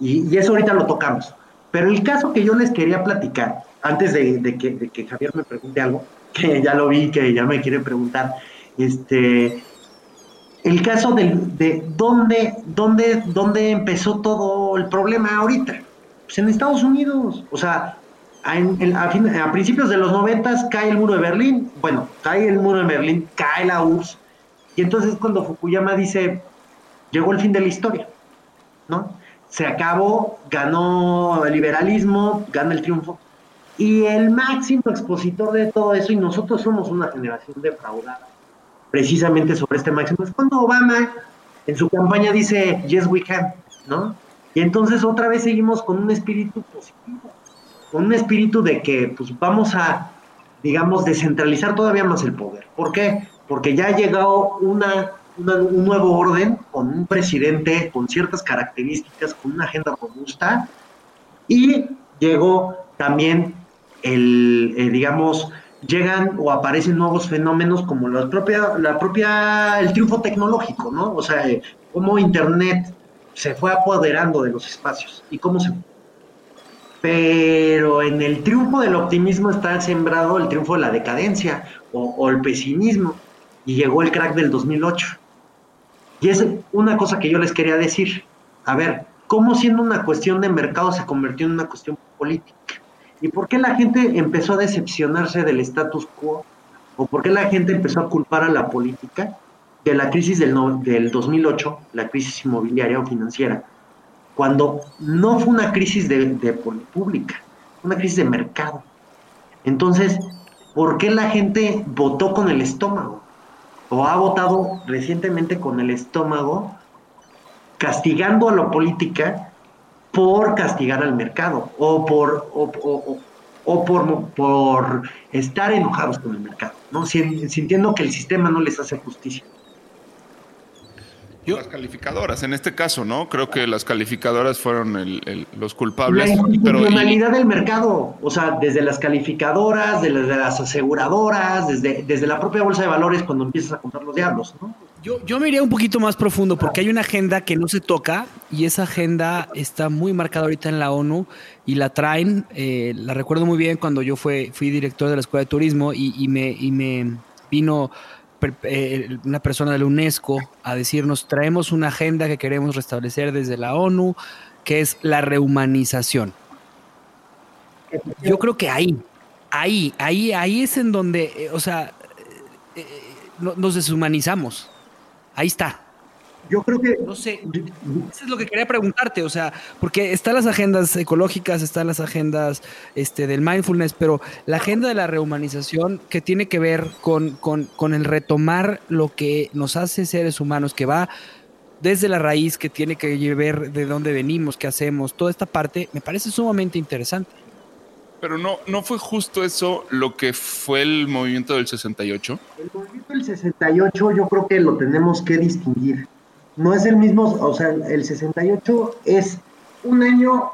y, eso ahorita lo tocamos. Pero el caso que yo les quería platicar antes de, que, Javier me pregunte algo, <laughs> que ya lo vi, que ya me quiere preguntar, este, el caso de, dónde, dónde, dónde empezó todo el problema ahorita. Pues en Estados Unidos. O sea, a, principios de los noventas cae el muro de Berlín, bueno, cae el muro de Berlín, cae la URSS, y entonces cuando Fukuyama dice, llegó el fin de la historia, ¿no? Se acabó, ganó el liberalismo, gana el triunfo, y el máximo expositor de todo eso, y nosotros somos una generación defraudada, precisamente sobre este máximo, es cuando Obama en su campaña dice, yes we can, ¿no? Y entonces otra vez seguimos con un espíritu positivo un espíritu de que pues vamos a, digamos, descentralizar todavía más el poder. ¿Por qué? Porque ya ha llegado una, un nuevo orden con un presidente con ciertas características, con una agenda robusta, y llegó también el, eh, digamos, llegan o aparecen nuevos fenómenos como la propia, la propia, el triunfo tecnológico, ¿no? O sea, eh, cómo Internet se fue apoderando de los espacios y cómo se pero en el triunfo del optimismo está sembrado el triunfo de la decadencia o, el pesimismo. Y llegó el crack del 2008. Y es una cosa que yo les quería decir. A ver, ¿cómo siendo una cuestión de mercado se convirtió en una cuestión política? ¿Y por qué la gente empezó a decepcionarse del status quo? ¿O por qué la gente empezó a culpar a la política de la crisis del, del 2008, la crisis inmobiliaria o financiera? Cuando no fue una crisis de, de pública, una crisis de mercado. Entonces, ¿por qué la gente votó con el estómago? O ha votado recientemente con el estómago, castigando a la política por castigar al mercado o por, o, por, estar enojados con el mercado, ¿no? sintiendo que el sistema no les hace justicia las calificadoras, en este caso, ¿no? Creo que las calificadoras fueron los culpables. La institucionalidad del mercado, o sea, desde las calificadoras, desde las aseguradoras, desde, desde la propia bolsa de valores cuando empiezas a comprar los diablos, ¿no? Yo, yo me iría un poquito más profundo porque hay una agenda que no se toca y esa agenda está muy marcada ahorita en la ONU y la traen. Eh, la recuerdo muy bien cuando yo fui, fui director de la Escuela de Turismo y, y me, y me vino una persona de la UNESCO a decirnos, traemos una agenda que queremos restablecer desde la ONU, que es la rehumanización. Yo creo que ahí, ahí, ahí, ahí es en donde, eh, o sea, eh, nos deshumanizamos. Ahí está. Yo creo que... No sé, eso es lo que quería preguntarte, o sea, porque están las agendas ecológicas, están las agendas este, del mindfulness, pero la agenda de la rehumanización que tiene que ver con, con, el retomar lo que nos hace seres humanos, que va desde la raíz, que tiene que ver de dónde venimos, qué hacemos, toda esta parte, me parece sumamente interesante. Pero no, no fue justo eso lo que fue el movimiento del 68. El movimiento del 68 yo creo que lo tenemos que distinguir no es el mismo, o sea, el 68 es un año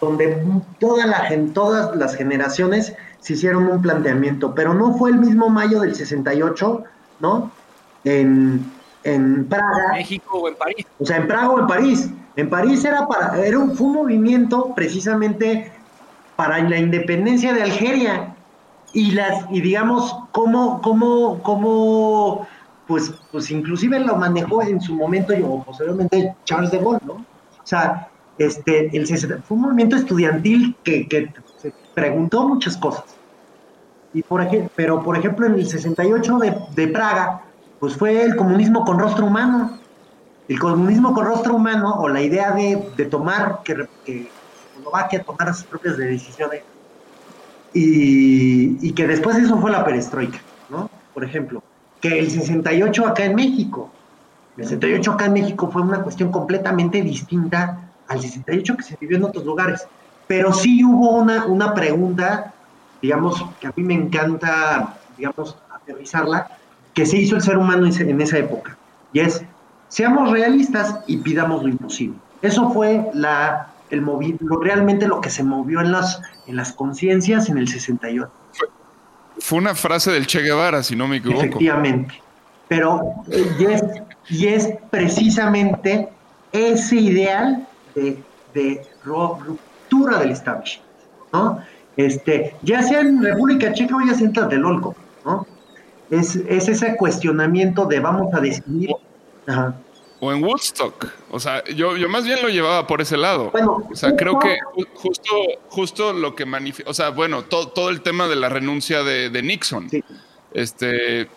donde toda la, todas las generaciones se hicieron un planteamiento, pero no fue el mismo mayo del 68, ¿no? En, en Praga. México o en París. O sea, en Praga o en París. En París era para, era un, fue un movimiento precisamente para la independencia de Algeria. Y las, y digamos, cómo, cómo, cómo pues, pues inclusive lo manejó en su momento, o posteriormente Charles de Gaulle, ¿no? O sea, este, fue un movimiento estudiantil que, que se preguntó muchas cosas. Y por ejemplo, pero por ejemplo en el 68 de, de Praga, pues fue el comunismo con rostro humano. El comunismo con rostro humano, o la idea de, de tomar, que, que Eslovaquia tomara sus propias decisiones, y, y que después eso fue la perestroika, ¿no? Por ejemplo que el 68 acá en México. El 68 acá en México fue una cuestión completamente distinta al 68 que se vivió en otros lugares. Pero sí hubo una, una pregunta, digamos, que a mí me encanta, digamos, aterrizarla, que se hizo el ser humano en esa época. Y es, seamos realistas y pidamos lo imposible. Eso fue la, el lo, realmente lo que se movió en las, en las conciencias en el 68. Fue una frase del Che Guevara, si no me equivoco. Efectivamente. Pero y es, precisamente ese ideal de, ruptura del establishment, ¿no? Este, ya sea en República Checa o ya sea en Tlatelolco, ¿no? Es, es ese cuestionamiento de vamos a decidir. O en Woodstock. O sea, yo, yo más bien lo llevaba por ese lado. Bueno, o sea, creo que justo, justo lo que manifiesta, o sea, bueno, todo, todo el tema de la renuncia de, Nixon. Este, eh,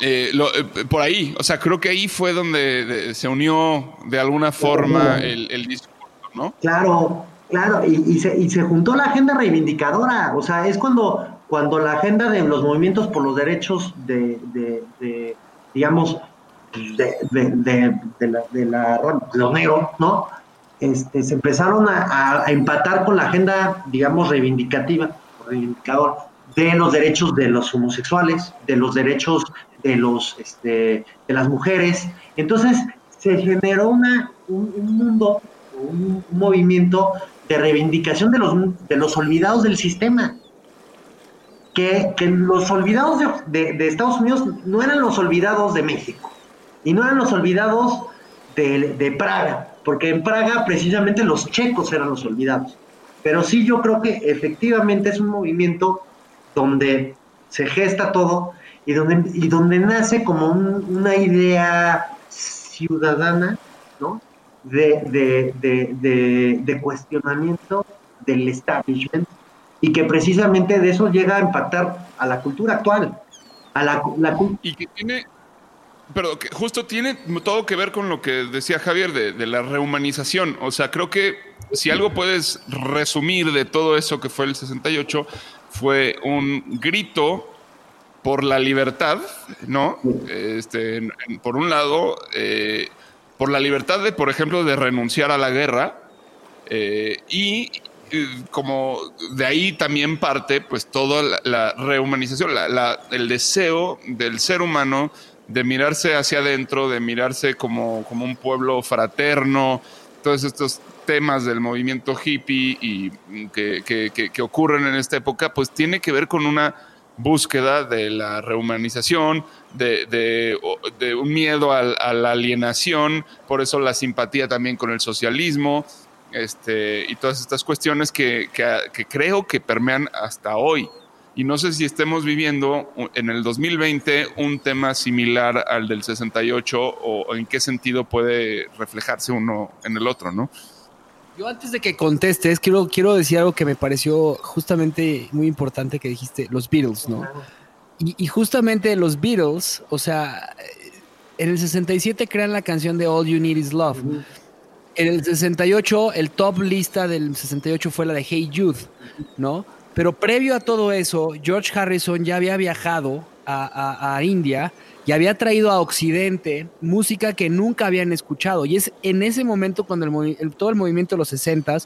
eh, por ahí, o sea, creo que ahí fue donde se unió de alguna forma el, discurso, ¿no? Claro, claro, y, se, y se juntó la agenda reivindicadora, o sea, es cuando, cuando la agenda de los movimientos por los derechos de, de digamos, de, de, de, la, de la, los negros, ¿no? Este, se empezaron a, empatar con la agenda, digamos, reivindicativa, reivindicador, de los derechos de los homosexuales, de los derechos de, los, este, de las mujeres. Entonces se generó una, un, mundo, un, un, movimiento de reivindicación de los, de los olvidados del sistema. Que, que los olvidados de, de Estados Unidos no eran los olvidados de México y no eran los olvidados de, Praga, porque en Praga precisamente los checos eran los olvidados. Pero sí yo creo que efectivamente es un movimiento donde se gesta todo y donde, y donde nace como una idea ciudadana, ¿no? De, de, cuestionamiento del establishment y que precisamente de eso llega a impactar a la cultura actual. A la, la, y que tiene, pero que justo tiene todo que ver con lo que decía Javier de, la rehumanización. O sea, creo que si algo puedes resumir de todo eso que fue el 68, fue un grito por la libertad, ¿no? Este, por un lado, eh, por la libertad de, por ejemplo, de renunciar a la guerra eh, y como de ahí también parte pues toda la, rehumanización, el deseo del ser humano de mirarse hacia adentro, de mirarse como, como un pueblo fraterno, todos estos temas del movimiento hippie y que, que, ocurren en esta época, pues tiene que ver con una búsqueda de la rehumanización, de, de, un miedo a, la alienación, por eso la simpatía también con el socialismo, este, y todas estas cuestiones que, que creo que permean hasta hoy y no sé si estemos viviendo en el 2020 un tema similar al del 68 o en qué sentido puede reflejarse uno en el otro, ¿no? Yo antes de que contestes, quiero, quiero decir algo que me pareció justamente muy importante que dijiste, los Beatles, ¿no? Y, justamente los Beatles, o sea, en el 67 crean la canción de All You Need Is Love. En el 68, el top lista del 68 fue la de Hey Youth, ¿no? Pero previo a todo eso, George Harrison ya había viajado a, India y había traído a Occidente música que nunca habían escuchado. Y es en ese momento cuando el, todo el movimiento de los 60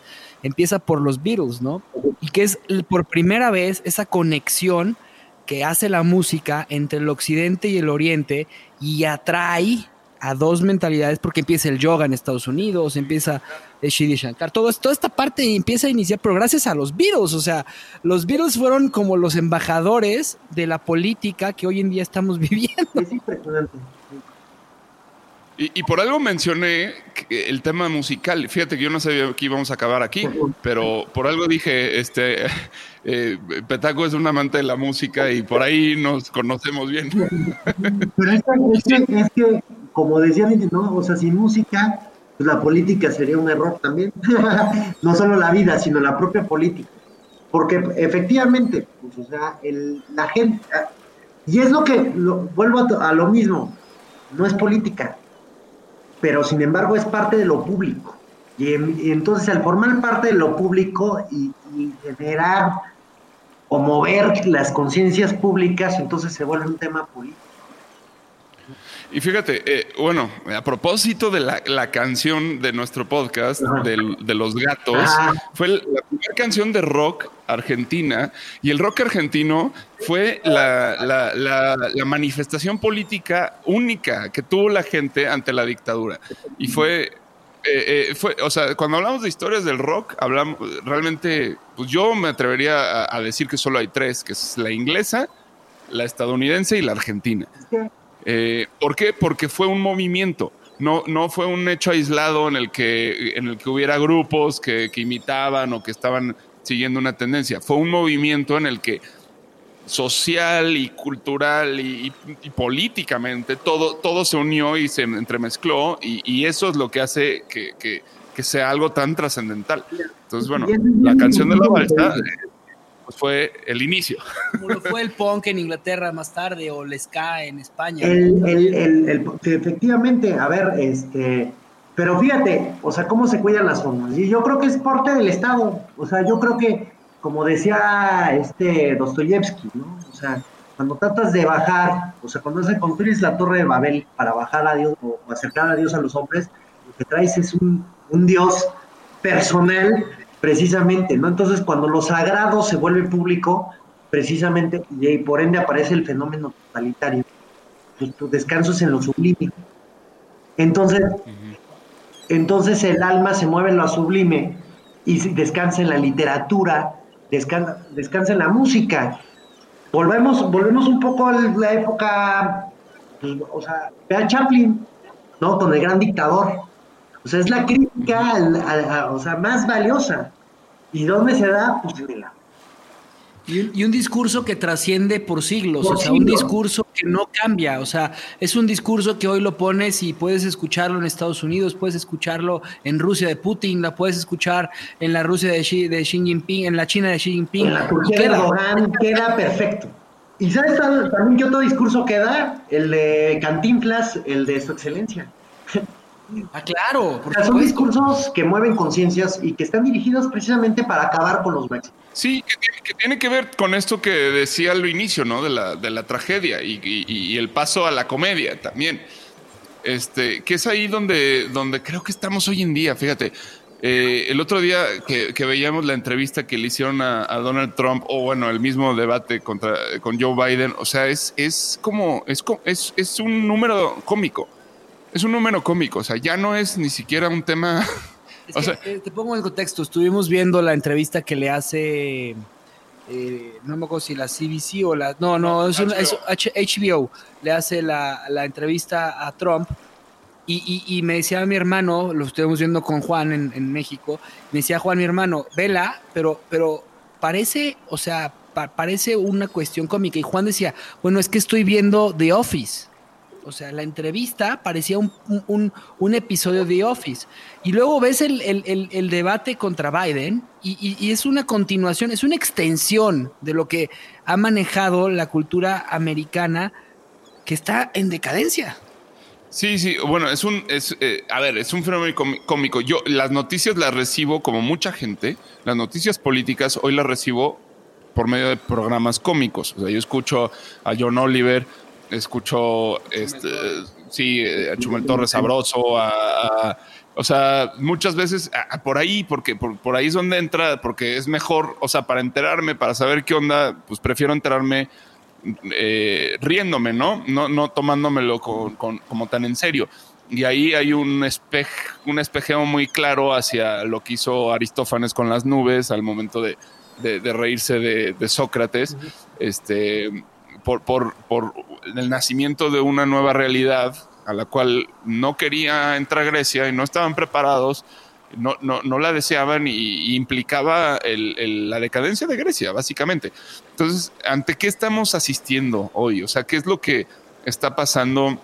empieza por los Beatles, ¿no? Y que es por primera vez esa conexión que hace la música entre el Occidente y el Oriente y atrae a dos mentalidades porque empieza el yoga en Estados Unidos, empieza el Shidi Shankar, todo, toda esta parte empieza a iniciar, pero gracias a los Beatles, o sea, los Beatles fueron como los embajadores de la política que hoy en día estamos <laughs> viviendo. Es impresionante. Y, por algo mencioné el tema musical. Fíjate que yo no sabía que íbamos a acabar aquí, pero por algo dije, este, eh, Petaco es un amante de la música y por ahí nos conocemos bien. Pero es que, como decía, ¿no? O sea, sin música, pues la política sería un error también. <laughs> no solo la vida, sino la propia política. Porque efectivamente, pues, o sea, el, la gente, y es lo que, vuelvo a lo mismo, no es política, pero sin embargo es parte de lo público. Y, entonces al formar parte de lo público y, generar o mover las conciencias públicas, entonces se vuelve un tema político. Y fíjate, eh, bueno, a propósito de la, canción de nuestro podcast, de los gatos, fue la primera canción de rock argentina y el rock argentino fue la, manifestación política única que tuvo la gente ante la dictadura. Y fue eh, eh, fue, o sea, cuando hablamos de historias del rock, hablamos realmente, pues yo me atrevería a, decir que solo hay tres, que es la inglesa, la estadounidense y la argentina. Eh, ¿Por qué? Porque fue un movimiento. No, no fue un hecho aislado en el que, en el que hubiera grupos que, imitaban o que estaban siguiendo una tendencia. Fue un movimiento en el que social y cultural y, políticamente, todo, todo se unió y se entremezcló y, eso es lo que hace que, que, sea algo tan trascendental. Entonces, bueno, la canción de la balsa pues fue el inicio. Como lo fue el punk en Inglaterra más tarde o el ska en España. efectivamente, a ver, este... Pero fíjate, o sea, cómo se cuidan las formas. Y yo creo que es parte del Estado. O sea, yo creo que como decía este Dostoyevsky, ¿no? O sea, cuando tratas de bajar, o sea, cuando se construyes la torre de Babel para bajar a Dios o acercar a Dios a los hombres, lo que traes es un, Dios personal, precisamente, ¿no? Entonces, cuando lo sagrado se vuelve público, precisamente, y por ende aparece el fenómeno totalitario, pues tu descanso es en lo sublime. Entonces, entonces el alma se mueve en lo sublime y descansa en la literatura, descansa, en la música. Volvemos, volvemos un poco a la época, pues, o sea, vean Chaplin, ¿no? Con el gran dictador. O sea, es la crítica o sea, más valiosa. ¿Y dónde se da? Pues en la y un, discurso que trasciende por siglos, o sea, un discurso que no cambia, o sea, es un discurso que hoy lo pones y puedes escucharlo en Estados Unidos, puedes escucharlo en Rusia de Putin, la puedes escuchar en la Rusia de Xi, de Xi Jinping, en la China de Xi Jinping. En la Turquía queda. queda perfecto. ¿Y sabes también qué otro discurso queda? El de Cantinflas, el de su excelencia. <laughs> Ah, claro. son discursos que mueven conciencias y que están dirigidos precisamente para acabar con los máximos. Sí, que tiene, que ver con esto que decía al inicio, ¿no? De la, de la tragedia y, el paso a la comedia también. Este, que es ahí donde, donde creo que estamos hoy en día, fíjate. Eh, el otro día que, veíamos la entrevista que le hicieron a, Donald Trump, o bueno, el mismo debate contra, con Joe Biden, o sea, es, es como, es, es, es un número cómico es un número cómico, o sea, ya no es ni siquiera un tema. <laughs> Eh, te pongo en contexto, estuvimos viendo la entrevista que le hace, eh, no me acuerdo si la CBC o la, no, no, es, HBO, le hace la, entrevista a Trump y, me decía mi hermano, lo estuvimos viendo con Juan en, México, me decía Juan, mi hermano, vela, pero, pero parece, o sea, parece una cuestión cómica y Juan decía, bueno, es que estoy viendo The Office. O sea, la entrevista parecía un, un, episodio de Office. Y luego ves el, debate contra Biden y, es una continuación, es una extensión de lo que ha manejado la cultura americana que está en decadencia. Sí, sí, bueno, es un, es, eh, a ver, es un fenómeno cómico. Yo las noticias las recibo como mucha gente, las noticias políticas hoy las recibo por medio de programas cómicos. O sea, yo escucho a John Oliver, escucho, este, sí, a Chumel Torres sabroso, a, o sea, muchas veces por ahí, porque por, ahí es donde entra, porque es mejor, o sea, para enterarme, para saber qué onda, pues prefiero enterarme eh, riéndome, ¿no? No, no tomándomelo como tan en serio. Y ahí hay un, espej, un espejeo muy claro hacia lo que hizo Aristófanes con las nubes al momento de, reírse de, Sócrates. Este por, por, por el nacimiento de una nueva realidad a la cual no quería entrar Grecia y no estaban preparados, no, no, no la deseaban y, implicaba el, la decadencia de Grecia, básicamente. Entonces, ¿ante qué estamos asistiendo hoy? O sea, ¿qué es lo que está pasando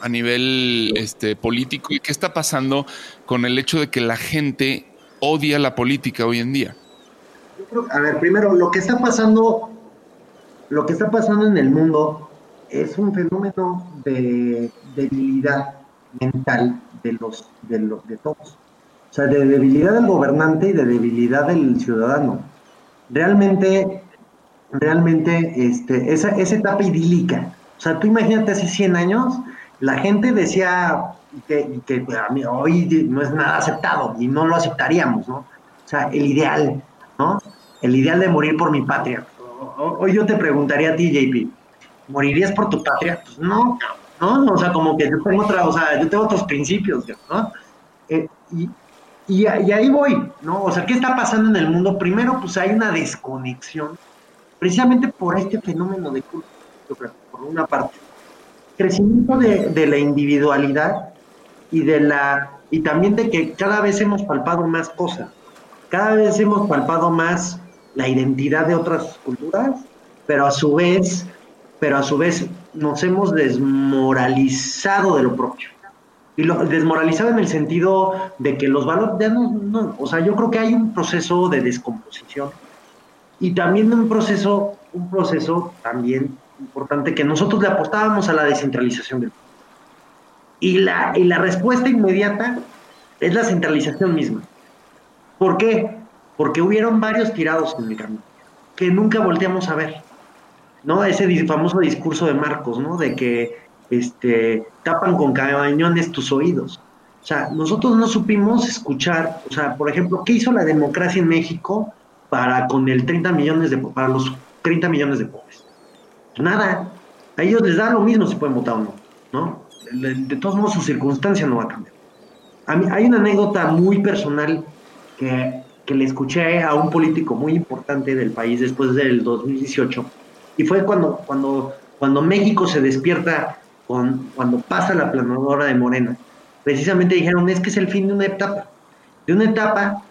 a nivel este, político y qué está pasando con el hecho de que la gente odia la política hoy en día? a ver, primero, lo que está pasando lo que está pasando en el mundo es un fenómeno de debilidad mental de los de los de todos. O sea, de debilidad del gobernante y de debilidad del ciudadano. Realmente, realmente, este, esa, esa etapa idílica. O sea, tú imagínate hace 100 años, la gente decía que, que hoy no es nada aceptado y no lo aceptaríamos, ¿no? O sea, el ideal, ¿no? El ideal de morir por mi patria hoy yo te preguntaría a ti, JP, ¿morirías por tu patria? Pues no, ¿no? O sea, como que yo tengo otra, o sea, yo tengo otros principios, ¿no? Eh, y, y, ahí voy, ¿no? O sea, ¿qué está pasando en el mundo? Primero, pues hay una desconexión, precisamente por este fenómeno de culto, por una parte. Crecimiento de, de la individualidad y de la y también de que cada vez hemos palpado más cosas, cada vez hemos palpado más la identidad de otras culturas pero a su vez, pero a su vez nos hemos desmoralizado de lo propio. Y lo desmoralizado en el sentido de que los valores, no, o sea, yo creo que hay un proceso de descomposición y también un proceso, un proceso también importante que nosotros le apostábamos a la descentralización del y la, y la respuesta inmediata es la centralización misma. ¿Por qué? Porque hubieron varios tirados en el camino que nunca volteamos a ver. ¿No? Ese famoso discurso de Marcos, ¿no? De que este, tapan con cañones tus oídos. O sea, nosotros no supimos escuchar, o sea, por ejemplo, ¿qué hizo la democracia en México para con el 30 millones de para los 30 millones de pobres? Nada. A ellos les da lo mismo si pueden votar o no, ¿no? De, todos modos su circunstancia no va a cambiar. Hay una anécdota muy personal que, que le escuché a un político muy importante del país después del 2018 y fue cuando, cuando, cuando México se despierta cuando pasa la planadora de Morena. Precisamente dijeron, es que es el fin de una etapa. De una etapa,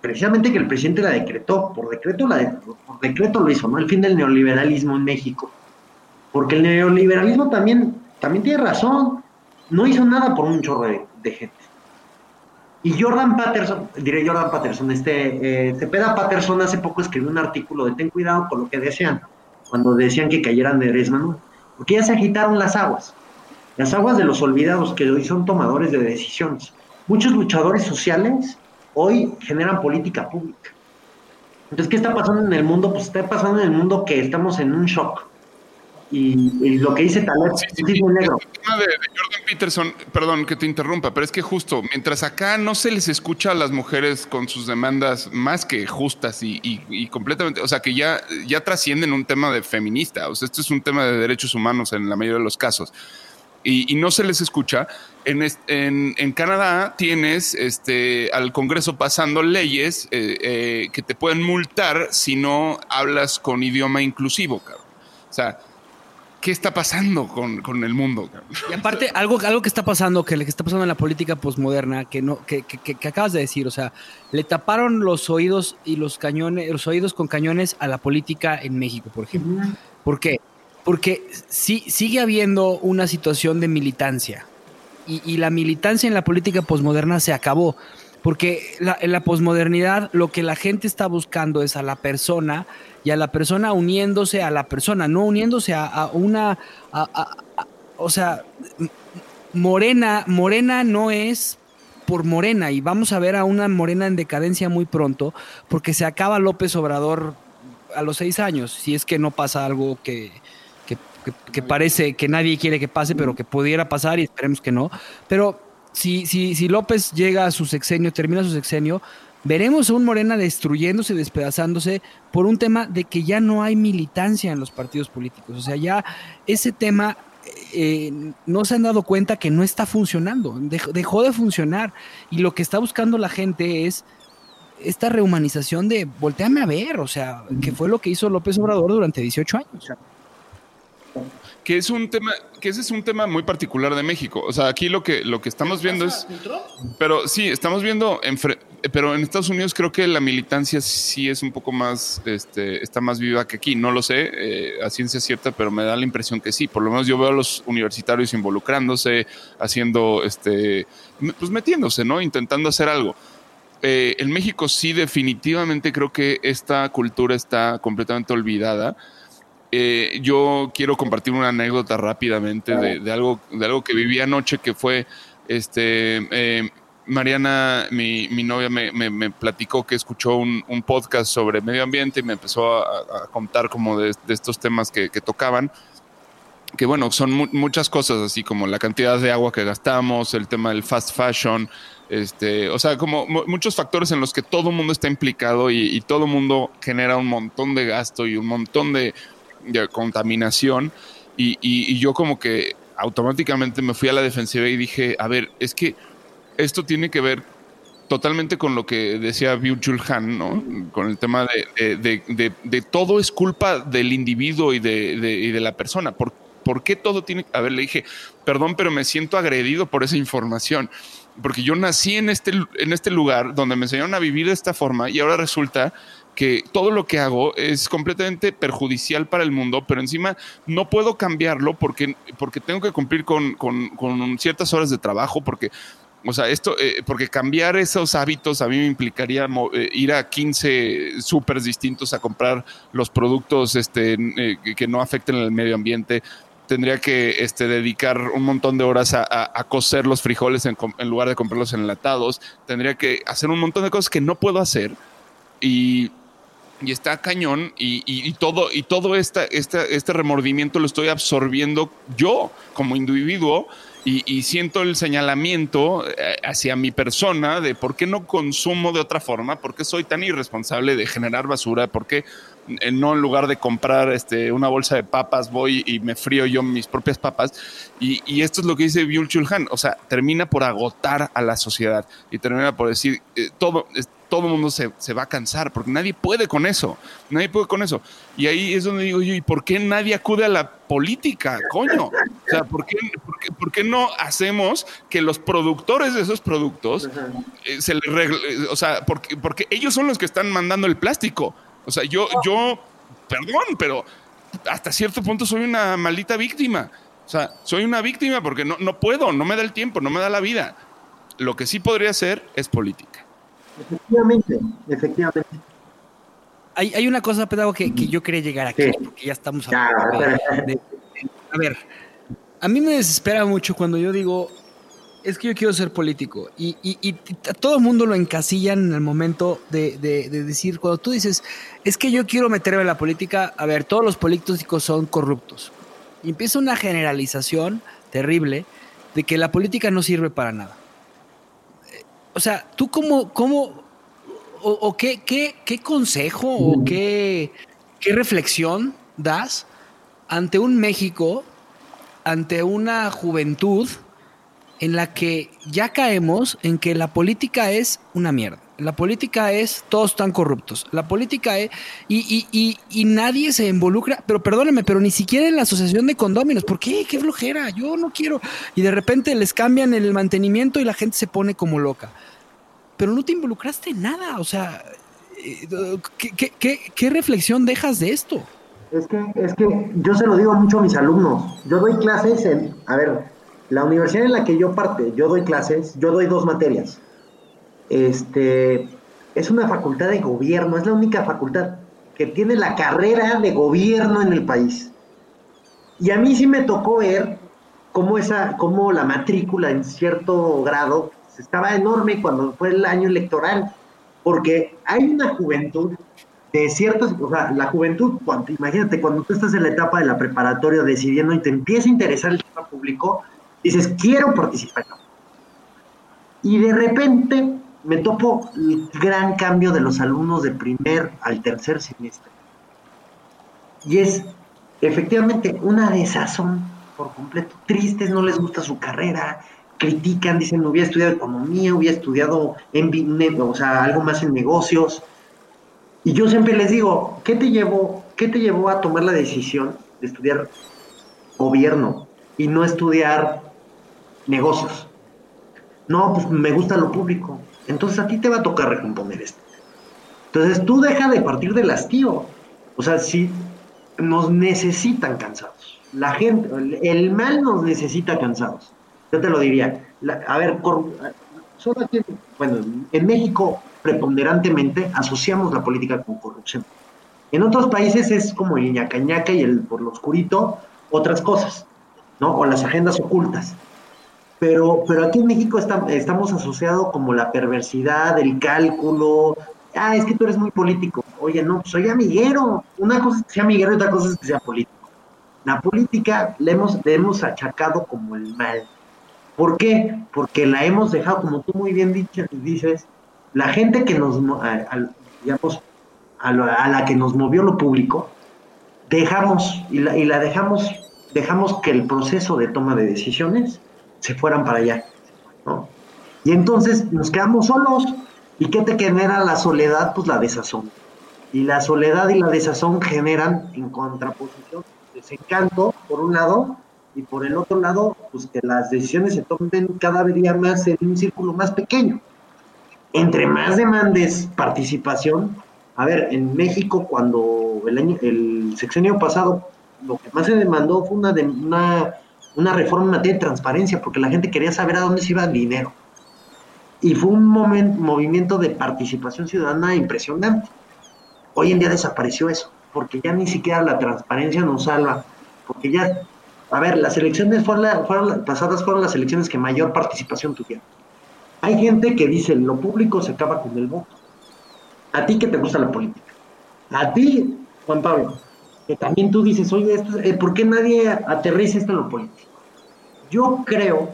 precisamente que el presidente la decretó, por decreto, la por decreto lo hizo, ¿no? El fin del neoliberalismo en México. Porque el neoliberalismo también, también tiene razón. No hizo nada por un chorro de, gente. Y Jordan Patterson, diré Jordan Patterson, este, eh, Cepeda Patterson hace poco escribió un artículo de ten cuidado con lo que desean, cuando decían que cayeran de Manuel porque ya se agitaron las aguas, las aguas de los olvidados que hoy son tomadores de decisiones. Muchos luchadores sociales hoy generan política pública. Entonces, ¿qué está pasando en el mundo? Pues está pasando en el mundo que estamos en un shock y, lo que dice Taleb sí, sí, sí, negro. El tema de, Jordan Peterson, perdón que te interrumpa, pero es que justo, mientras acá no se les escucha a las mujeres con sus demandas más que justas y, completamente, o sea, que ya, ya trascienden un tema de feminista, o sea, esto es un tema de derechos humanos en la mayoría de los casos. Y, no se les escucha. En, en, en, Canadá tienes este, al Congreso pasando leyes eh, eh, que te pueden multar si no hablas con idioma inclusivo, cabrón. O sea, qué está pasando con, el mundo. Y aparte, algo, algo que está pasando, que, que está pasando en la política posmoderna, que no, que, que, acabas de decir, o sea, le taparon los oídos y los cañones, los oídos con cañones a la política en México, por ejemplo. ¿Por qué? Porque sí, sigue habiendo una situación de militancia. Y, y la militancia en la política posmoderna se acabó. Porque en la posmodernidad lo que la gente está buscando es a la persona y a la persona uniéndose a la persona, no uniéndose a, una, o sea, Morena, Morena no es por Morena y vamos a ver a una Morena en decadencia muy pronto porque se acaba López Obrador a los seis años, si es que no pasa algo que, que, parece que nadie quiere que pase, pero que pudiera pasar y esperemos que no. Pero si, si, si López llega a su sexenio, termina su sexenio, veremos a un Morena destruyéndose, despedazándose por un tema de que ya no hay militancia en los partidos políticos. O sea, ya ese tema eh, no se han dado cuenta que no está funcionando, dejó, de funcionar. Y lo que está buscando la gente es esta rehumanización de volteame a ver, o sea, que fue lo que hizo López Obrador durante 18 años que es un tema, que ese es un tema muy particular de México. O sea, aquí lo que, lo que estamos viendo es. Pero sí, estamos viendo, en, pero en Estados Unidos creo que la militancia sí es un poco más, este, está más viva que aquí. No lo sé eh, a ciencia cierta, pero me da la impresión que sí. Por lo menos yo veo a los universitarios involucrándose, haciendo, este, pues metiéndose, ¿no? Intentando hacer algo. Eh, en México sí, definitivamente creo que esta cultura está completamente olvidada. Eh, yo quiero compartir una anécdota rápidamente de, algo, de algo que viví anoche que fue este eh, Mariana, mi, novia, me, platicó que escuchó un, podcast sobre medio ambiente y me empezó a, contar como de, estos temas que, tocaban. Que bueno, son muchas cosas, así como la cantidad de agua que gastamos, el tema del fast fashion, este, o sea, como muchos factores en los que todo el mundo está implicado y, y todo el mundo genera un montón de gasto y un montón de, de contaminación y, yo como que automáticamente me fui a la defensiva y dije, a ver, es que esto tiene que ver totalmente con lo que decía Byung Han, ¿no? Con el tema de, todo es culpa del individuo y de, la persona. ¿Por, ¿Por qué todo tiene? A ver, le dije, perdón, pero me siento agredido por esa información. Porque yo nací en este, en este lugar donde me enseñaron a vivir de esta forma y ahora resulta que todo lo que hago es completamente perjudicial para el mundo, pero encima no puedo cambiarlo porque, porque tengo que cumplir con, con, ciertas horas de trabajo, porque o sea, esto, eh, porque cambiar esos hábitos a mí me implicaría eh, ir a 15 súper distintos a comprar los productos este, eh, que no afecten el medio ambiente. Tendría que este, dedicar un montón de horas a, a, cocer los frijoles en, en, lugar de comprarlos enlatados. Tendría que hacer un montón de cosas que no puedo hacer. Y, y está cañón y, y, todo, y todo esta, este remordimiento lo estoy absorbiendo yo como individuo y, siento el señalamiento eh, hacia mi persona de por qué no consumo de otra forma, por qué soy tan irresponsable de generar basura, por qué eh, no en lugar de comprar este, una bolsa de papas voy y me frío yo mis propias papas. Y, esto es lo que dice Byul Chulhan, o sea, termina por agotar a la sociedad y termina por decir, eh, todo, todo el mundo se, va a cansar, porque nadie puede con eso, nadie puede con eso. Y ahí es donde digo yo, ¿y por qué nadie acude a la política, coño? O sea, ¿por qué, por qué, no hacemos que los productores de esos productos eh, se les o sea, porque, porque ellos son los que están mandando el plástico. O sea, yo, yo, perdón, pero hasta cierto punto soy una maldita víctima. O sea, soy una víctima porque no, no puedo, no me da el tiempo, no me da la vida. Lo que sí podría hacer es política. Efectivamente, efectivamente. Hay, hay una cosa, pedago, que, que yo quería llegar aquí, porque ya estamos hablando A ver, a mí me desespera mucho cuando yo digo, es que yo quiero ser político. Y, y, y todo el mundo lo encasillan en el momento de, de, decir, cuando tú dices, es que yo quiero meterme en la política, a ver, todos los políticos son corruptos. Y empieza una generalización terrible de que la política no sirve para nada o sea, tú cómo, cómo, o, qué, qué, qué, consejo o qué, qué reflexión das ante un México, ante una juventud en la que ya caemos en que la política es una mierda. La política es, todos están corruptos. La política es, y, y, y, nadie se involucra, pero perdóneme, pero ni siquiera en la asociación de condóminos. ¿Por qué? ¡Qué flojera! Yo no quiero. Y de repente les cambian el mantenimiento y la gente se pone como loca. Pero no te involucraste en nada. O sea, eh, ¿qué, qué, qué, reflexión dejas de esto? Es que, es que yo se lo digo mucho a mis alumnos. Yo doy clases en, a ver, la universidad en la que yo parte, yo doy clases, yo doy dos materias este, es una facultad de gobierno, es la única facultad que tiene la carrera de gobierno en el país. Y a mí sí me tocó ver cómo, esa, cómo la matrícula en cierto grado estaba enorme cuando fue el año electoral, porque hay una juventud de ciertos, o sea, la juventud, cuando, imagínate, cuando tú estás en la etapa de la preparatoria decidiendo y te empieza a interesar el tema público, dices, quiero participar. Y de repente me topo el gran cambio de los alumnos de primer al tercer semestre. Y es efectivamente una desazón por completo. Tristes, no les gusta su carrera, critican, dicen, hubiera estudiado economía, hubiera estudiado en, o sea, algo más en negocios. Y yo siempre les digo, ¿qué te llevó, qué te llevó a tomar la decisión de estudiar gobierno y no estudiar negocios? No, pues me gusta lo público entonces a ti te va a tocar recomponer esto. Entonces tú deja de partir del hastío. O sea, si nos necesitan cansados. La gente, el, mal nos necesita cansados. Yo te lo diría. a ver, bueno, en México preponderantemente asociamos la política con corrupción. En otros países es como el ñacañaca y el por lo oscurito, otras cosas, ¿no? O las agendas ocultas. Pero, pero aquí en México estamos asociados como la perversidad, el cálculo. Ah, es que tú eres muy político. Oye, no, soy amiguero. Una cosa es que sea amiguero y otra cosa es que sea político. La política le hemos, le hemos achacado como el mal. ¿Por qué? Porque la hemos dejado, como tú muy bien dices, la gente que nos, digamos, a la, que nos movió lo público, dejamos, y la, y la dejamos, dejamos que el proceso de toma de decisiones se fueran para allá. ¿no? Y entonces nos quedamos solos. ¿Y qué te genera la soledad? Pues la desazón. Y la soledad y la desazón generan en contraposición desencanto, por un lado, y por el otro lado, pues que las decisiones se tomen cada día más en un círculo más pequeño. Entre más demandes participación, A ver, en México cuando el, año, el sexenio pasado lo que más se demandó fue una, de, una, una reforma de transparencia, porque la gente quería saber a dónde se iba el dinero. Y fue un movimiento de participación ciudadana impresionante. Hoy en día desapareció eso, porque ya ni siquiera la transparencia nos salva, porque ya, a ver, las elecciones fueron, fueron pasadas fueron las elecciones que mayor participación tuvieron. Hay gente que dice, lo público se acaba con el voto. A ti que te gusta la política. A ti, Juan Pablo, que también tú dices, oye, esto, eh, ¿por qué nadie aterriza esto en lo político? Yo creo,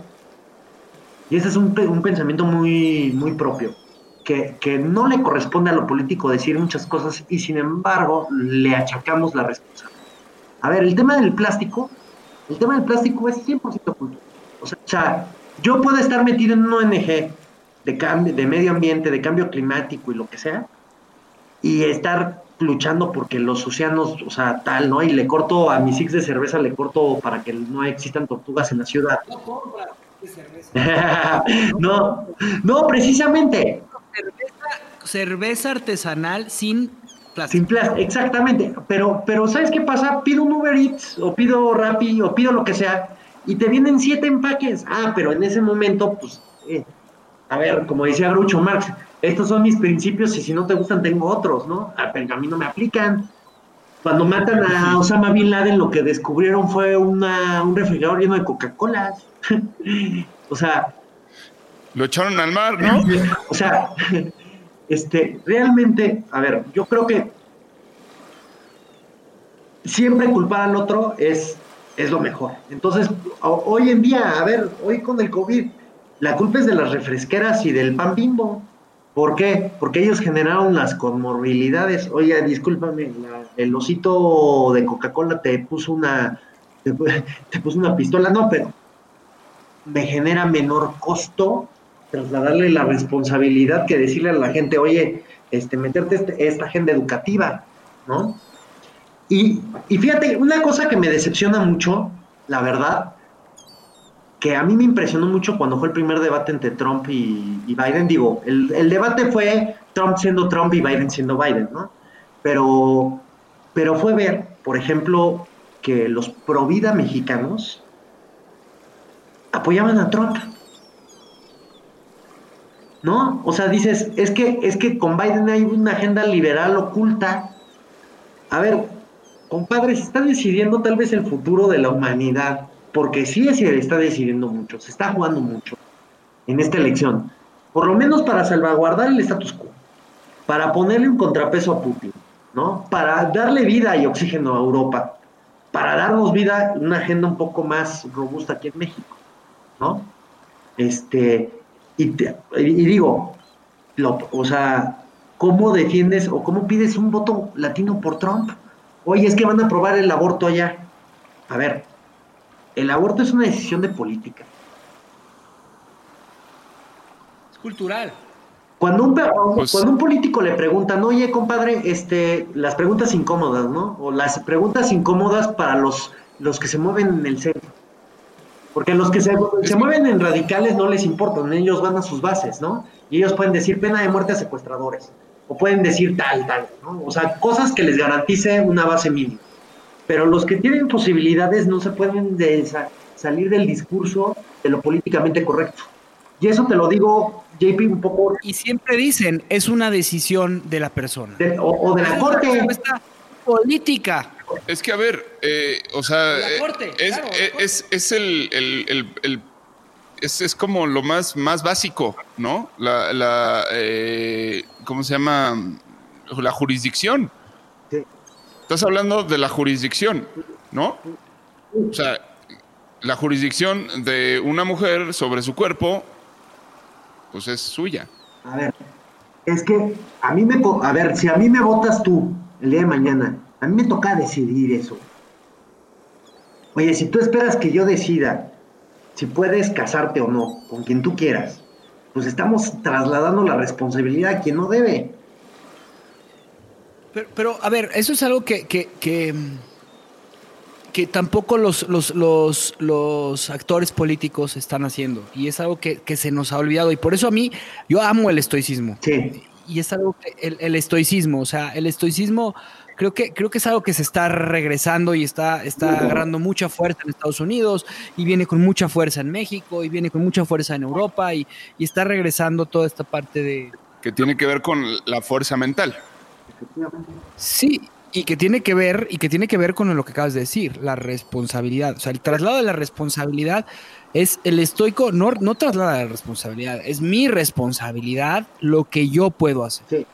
y ese es un, un pensamiento muy, muy propio, que, que, no le corresponde a lo político decir muchas cosas y sin embargo le achacamos la responsabilidad. A ver, el tema del plástico, el tema del plástico es 100% cultura. O sea, o sea, yo puedo estar metido en un ONG de, cambio, de medio ambiente, de cambio climático y lo que sea, y estar luchando porque los océanos, o sea, tal, ¿no? Y le corto a mis six de cerveza, le corto para que no existan tortugas en la ciudad. no, <laughs> no, precisamente. Cerveza, cerveza artesanal sin plástico. Sin plástico, exactamente. Pero, pero ¿sabes qué pasa? Pido un Uber Eats, o pido Rappi, o pido lo que sea, y te vienen siete empaques. Ah, pero en ese momento, pues, eh, a ver, como decía Groucho Marx, estos son mis principios y si no te gustan tengo otros, ¿no? Ah, pero a mí no me aplican. Cuando matan a Osama Bin Laden, lo que descubrieron fue una, un refrigerador lleno de Coca-Cola. <laughs> o sea... Lo echaron al mar, ¿no? <laughs> o sea, <laughs> este, realmente, a ver, yo creo que siempre culpar al otro es, es lo mejor. Entonces, hoy en día, a ver, hoy con el COVID, la culpa es de las refresqueras y del pan bimbo. ¿Por qué? Porque ellos generaron las comorbilidades. Oye, discúlpame, el osito de Coca-Cola te puso una <laughs> te, puso una pistola, no, pero me genera menor costo trasladarle la responsabilidad que decirle a la gente, oye, este, meterte este, esta agenda educativa, ¿no? Y, y fíjate, una cosa que me decepciona mucho, la verdad, a mí me impresionó mucho cuando fue el primer debate entre Trump y, Biden. Digo, el, debate fue Trump siendo Trump y Biden siendo Biden, ¿no? Pero, pero fue ver, por ejemplo, que los pro vida mexicanos apoyaban a Trump. ¿No? O sea, dices, es que, es que con Biden hay una agenda liberal oculta. A ver, compadre, se está decidiendo tal vez el futuro de la humanidad porque sí se está decidiendo mucho, se está jugando mucho en esta elección, por lo menos para salvaguardar el status quo, para ponerle un contrapeso a Putin, ¿no? Para darle vida y oxígeno a Europa, para darnos vida una agenda un poco más robusta aquí en México, ¿no? Este, y, digo, o sea, ¿cómo defiendes o cómo pides un voto latino por Trump? Oye, es que van a aprobar el aborto allá. A ver, el aborto es una decisión de política. Es cultural. Cuando un, pues cuando un político le preguntan, oye, compadre, este, las preguntas incómodas, ¿no? O las preguntas incómodas para los, los que se mueven en el centro. Porque los que se, se mueven en radicales no les importan, ellos van a sus bases, ¿no? Y ellos pueden decir pena de muerte a secuestradores. O pueden decir tal, tal, ¿no? O sea, cosas que les garantice una base mínima pero los que tienen posibilidades no se pueden salir del discurso de lo políticamente correcto. Y eso te lo digo, JP, un poco. Y siempre dicen, es una decisión de la persona. o, de la corte. política. Es que, a ver, eh, o sea, es, es, el, el, es, es, como lo más, más básico, ¿no? La, la eh, ¿cómo se llama? La jurisdicción. Estás hablando de la jurisdicción, ¿no? O sea, la jurisdicción de una mujer sobre su cuerpo, pues es suya. A ver, es que a mí me, a ver, si a mí me votas tú el día de mañana, a mí me toca decidir eso. Oye, si tú esperas que yo decida si puedes casarte o no con quien tú quieras, pues estamos trasladando la responsabilidad a quien no debe. Pero, a ver, eso es algo que, que, que, tampoco los, los, los, los, actores políticos están haciendo. Y es algo que, se nos ha olvidado. Y por eso a mí, yo amo el estoicismo. Sí. y es algo que el, estoicismo, o sea, el estoicismo creo que, creo que es algo que se está regresando y está, está agarrando mucha fuerza en Estados Unidos y viene con mucha fuerza en México y viene con mucha fuerza en Europa y, y está regresando toda esta parte de... Que tiene que ver con la fuerza mental. Sí, y que tiene que ver, y que tiene que ver con lo que acabas de decir, la responsabilidad. O sea, el traslado de la responsabilidad es el estoico, no, no traslada la responsabilidad, es mi responsabilidad lo que yo puedo hacer.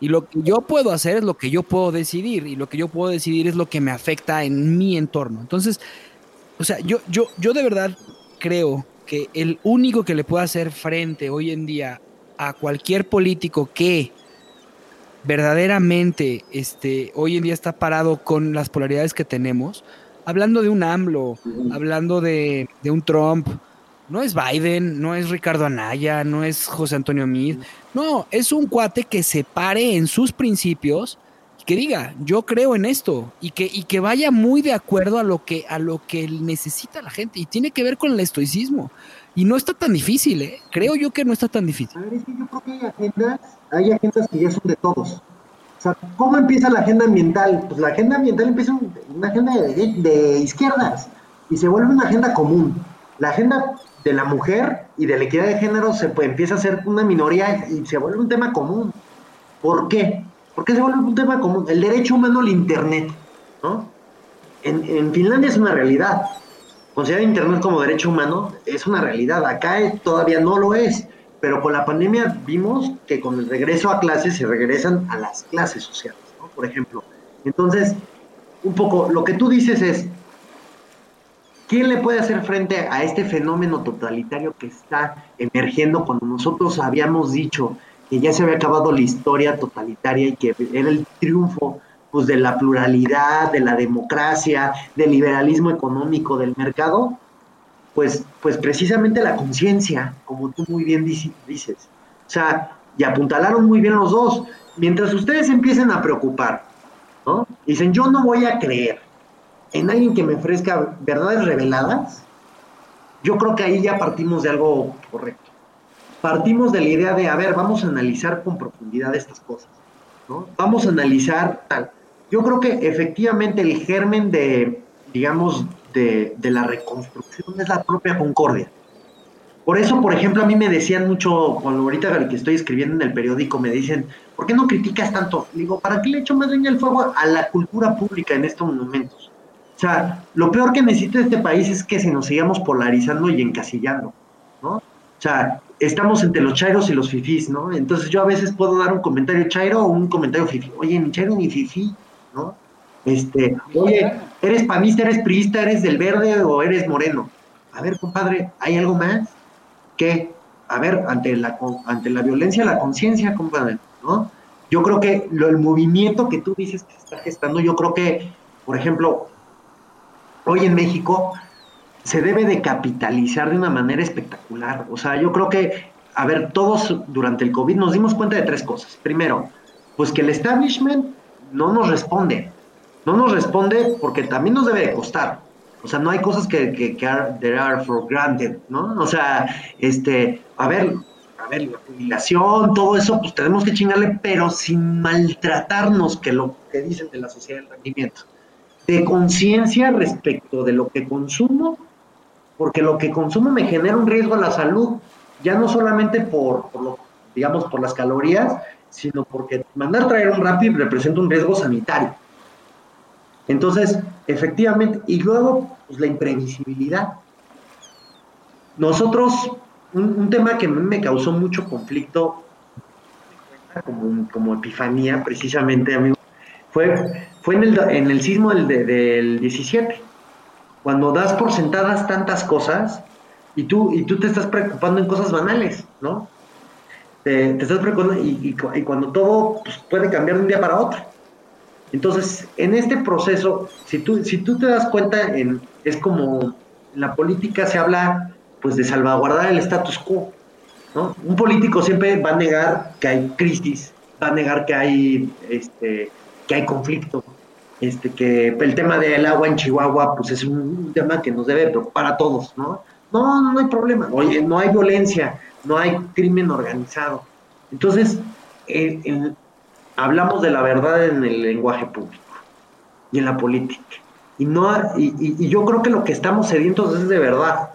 Y lo que yo puedo hacer es lo que yo puedo decidir, y lo que yo puedo decidir es lo que me afecta en mi entorno. Entonces, o sea, yo, yo, yo de verdad creo que el único que le puede hacer frente hoy en día a cualquier político que verdaderamente este, hoy en día está parado con las polaridades que tenemos, hablando de un AMLO, hablando de, un Trump, no es Biden, no es Ricardo Anaya, no es José Antonio Mid, no, es un cuate que se pare en sus principios y que diga, yo creo en esto y que, y que vaya muy de acuerdo a lo que, a lo que necesita la gente y tiene que ver con el estoicismo. Y no está tan difícil, ¿eh? Creo yo que no está tan difícil. A ver, es que yo creo que hay agendas, hay agendas que ya son de todos. O sea, ¿cómo empieza la agenda ambiental? Pues la agenda ambiental empieza una agenda de, izquierdas y se vuelve una agenda común. La agenda de la mujer y de la equidad de género se empieza a ser una minoría y se vuelve un tema común. ¿Por qué? ¿Por qué se vuelve un tema común? El derecho humano al Internet, ¿no? En, en Finlandia es una realidad considerar Internet como derecho humano es una realidad. Acá todavía no lo es, pero con la pandemia vimos que con el regreso a clases se regresan a las clases sociales, ¿no? por ejemplo. Entonces, un poco lo que tú dices es, ¿quién le puede hacer frente a este fenómeno totalitario que está emergiendo cuando nosotros habíamos dicho que ya se había acabado la historia totalitaria y que era el triunfo pues de la pluralidad, de la democracia, del liberalismo económico, del mercado, pues, pues precisamente la conciencia, como tú muy bien dices. O sea, y apuntalaron muy bien los dos. Mientras ustedes empiecen a preocupar, ¿no? Dicen, yo no voy a creer en alguien que me ofrezca verdades reveladas, yo creo que ahí ya partimos de algo correcto. Partimos de la idea de, a ver, vamos a analizar con profundidad estas cosas, ¿no? Vamos a analizar tal. Yo creo que efectivamente el germen de, digamos, de, la reconstrucción es la propia concordia. Por eso, por ejemplo, a mí me decían mucho, cuando ahorita que estoy escribiendo en el periódico, me dicen, ¿por qué no criticas tanto? Digo, ¿para qué le echo más leña al fuego a la cultura pública en estos momentos? O sea, lo peor que necesita este país es que se nos sigamos polarizando y encasillando, ¿no? O sea, estamos entre los chairos y los fifís, ¿no? Entonces yo a veces puedo dar un comentario chairo o un comentario fifí. Oye, ni chairo ni fifí, ¿no? Este, oye, ¿eres panista, eres priista, eres del verde o eres moreno? A ver, compadre, ¿hay algo más? ¿Qué? A ver, ante la, ante la violencia, la conciencia, compadre, ¿no? Yo creo que lo, el movimiento que tú dices que se está gestando, yo creo que, por ejemplo, hoy en México se debe de capitalizar de una manera espectacular. O sea, yo creo que, a ver, todos durante el COVID nos dimos cuenta de tres cosas. Primero, pues que el establishment no nos responde. No nos responde porque también nos debe de costar. O sea, no hay cosas que, que, que are, for granted, ¿no? O sea, este, a ver, a ver, la jubilación, todo eso, pues tenemos que chingarle, pero sin maltratarnos, que lo que dicen de la sociedad del rendimiento. De conciencia respecto de lo que consumo, porque lo que consumo me genera un riesgo a la salud, ya no solamente por, por lo, digamos, por las calorías, sino porque mandar traer un Rappi representa un riesgo sanitario. Entonces, efectivamente, y luego, pues la imprevisibilidad. Nosotros, un, tema que me causó mucho conflicto, como, como epifanía, precisamente, amigo, fue, fue en, el, en el sismo del, del 17. Cuando das por sentadas tantas cosas y tú, y tú te estás preocupando en cosas banales, ¿no? te, estás preocupando y, cuando todo pues, puede cambiar de un día para otro. Entonces, en este proceso, si tú, si tú te das cuenta, en, es como en la política se habla pues de salvaguardar el status quo. ¿no? Un político siempre va a negar que hay crisis, va a negar que hay, este, que hay conflicto, este, que el tema del agua en Chihuahua pues es un, tema que nos debe preocupar a todos, ¿no? No, no hay problema, oye, no hay violencia, no hay crimen organizado. Entonces, hablamos de la verdad en el lenguaje público y en la política. Y, no, y, yo creo que lo que estamos sedientos es de verdad.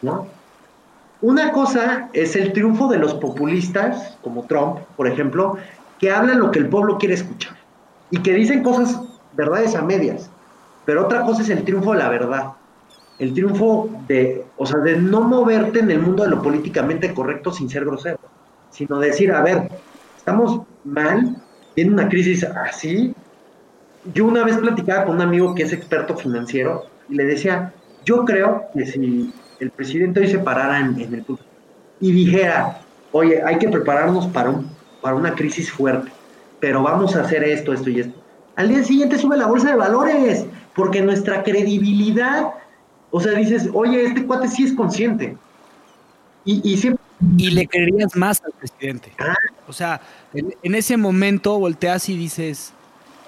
¿no? Una cosa es el triunfo de los populistas, como Trump, por ejemplo, que hablan lo que el pueblo quiere escuchar y que dicen cosas, verdades a medias. Pero otra cosa es el triunfo de la verdad. El triunfo de, o sea, de no moverte en el mundo de lo políticamente correcto sin ser grosero, sino decir, a ver, estamos mal, tiene una crisis así. Yo una vez platicaba con un amigo que es experto financiero y le decía, yo creo que si el presidente hoy se parara en, el punto y dijera, oye, hay que prepararnos para, un, para una crisis fuerte, pero vamos a hacer esto, esto y esto. Al día siguiente sube la bolsa de valores, porque nuestra credibilidad, o sea, dices, oye, este cuate sí es consciente. Y, siempre... Y le creerías más al presidente. O sea, en, ese momento volteas y dices,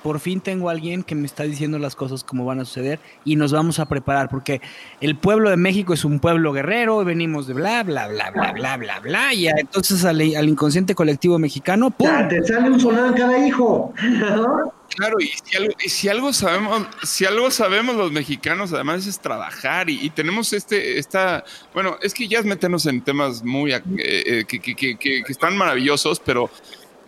por fin tengo a alguien que me está diciendo las cosas como van a suceder y nos vamos a preparar, porque el pueblo de México es un pueblo guerrero, venimos de bla, bla, bla, bla, bla, bla, bla, y entonces al, inconsciente colectivo mexicano, ¡pum! te sale un soldado en cada hijo. <laughs> Claro, y si, algo, sabemos, si algo sabemos los mexicanos, además es trabajar y, tenemos este, esta, bueno, es que ya es meternos en temas muy, eh, eh, que, que, que, que, están maravillosos, pero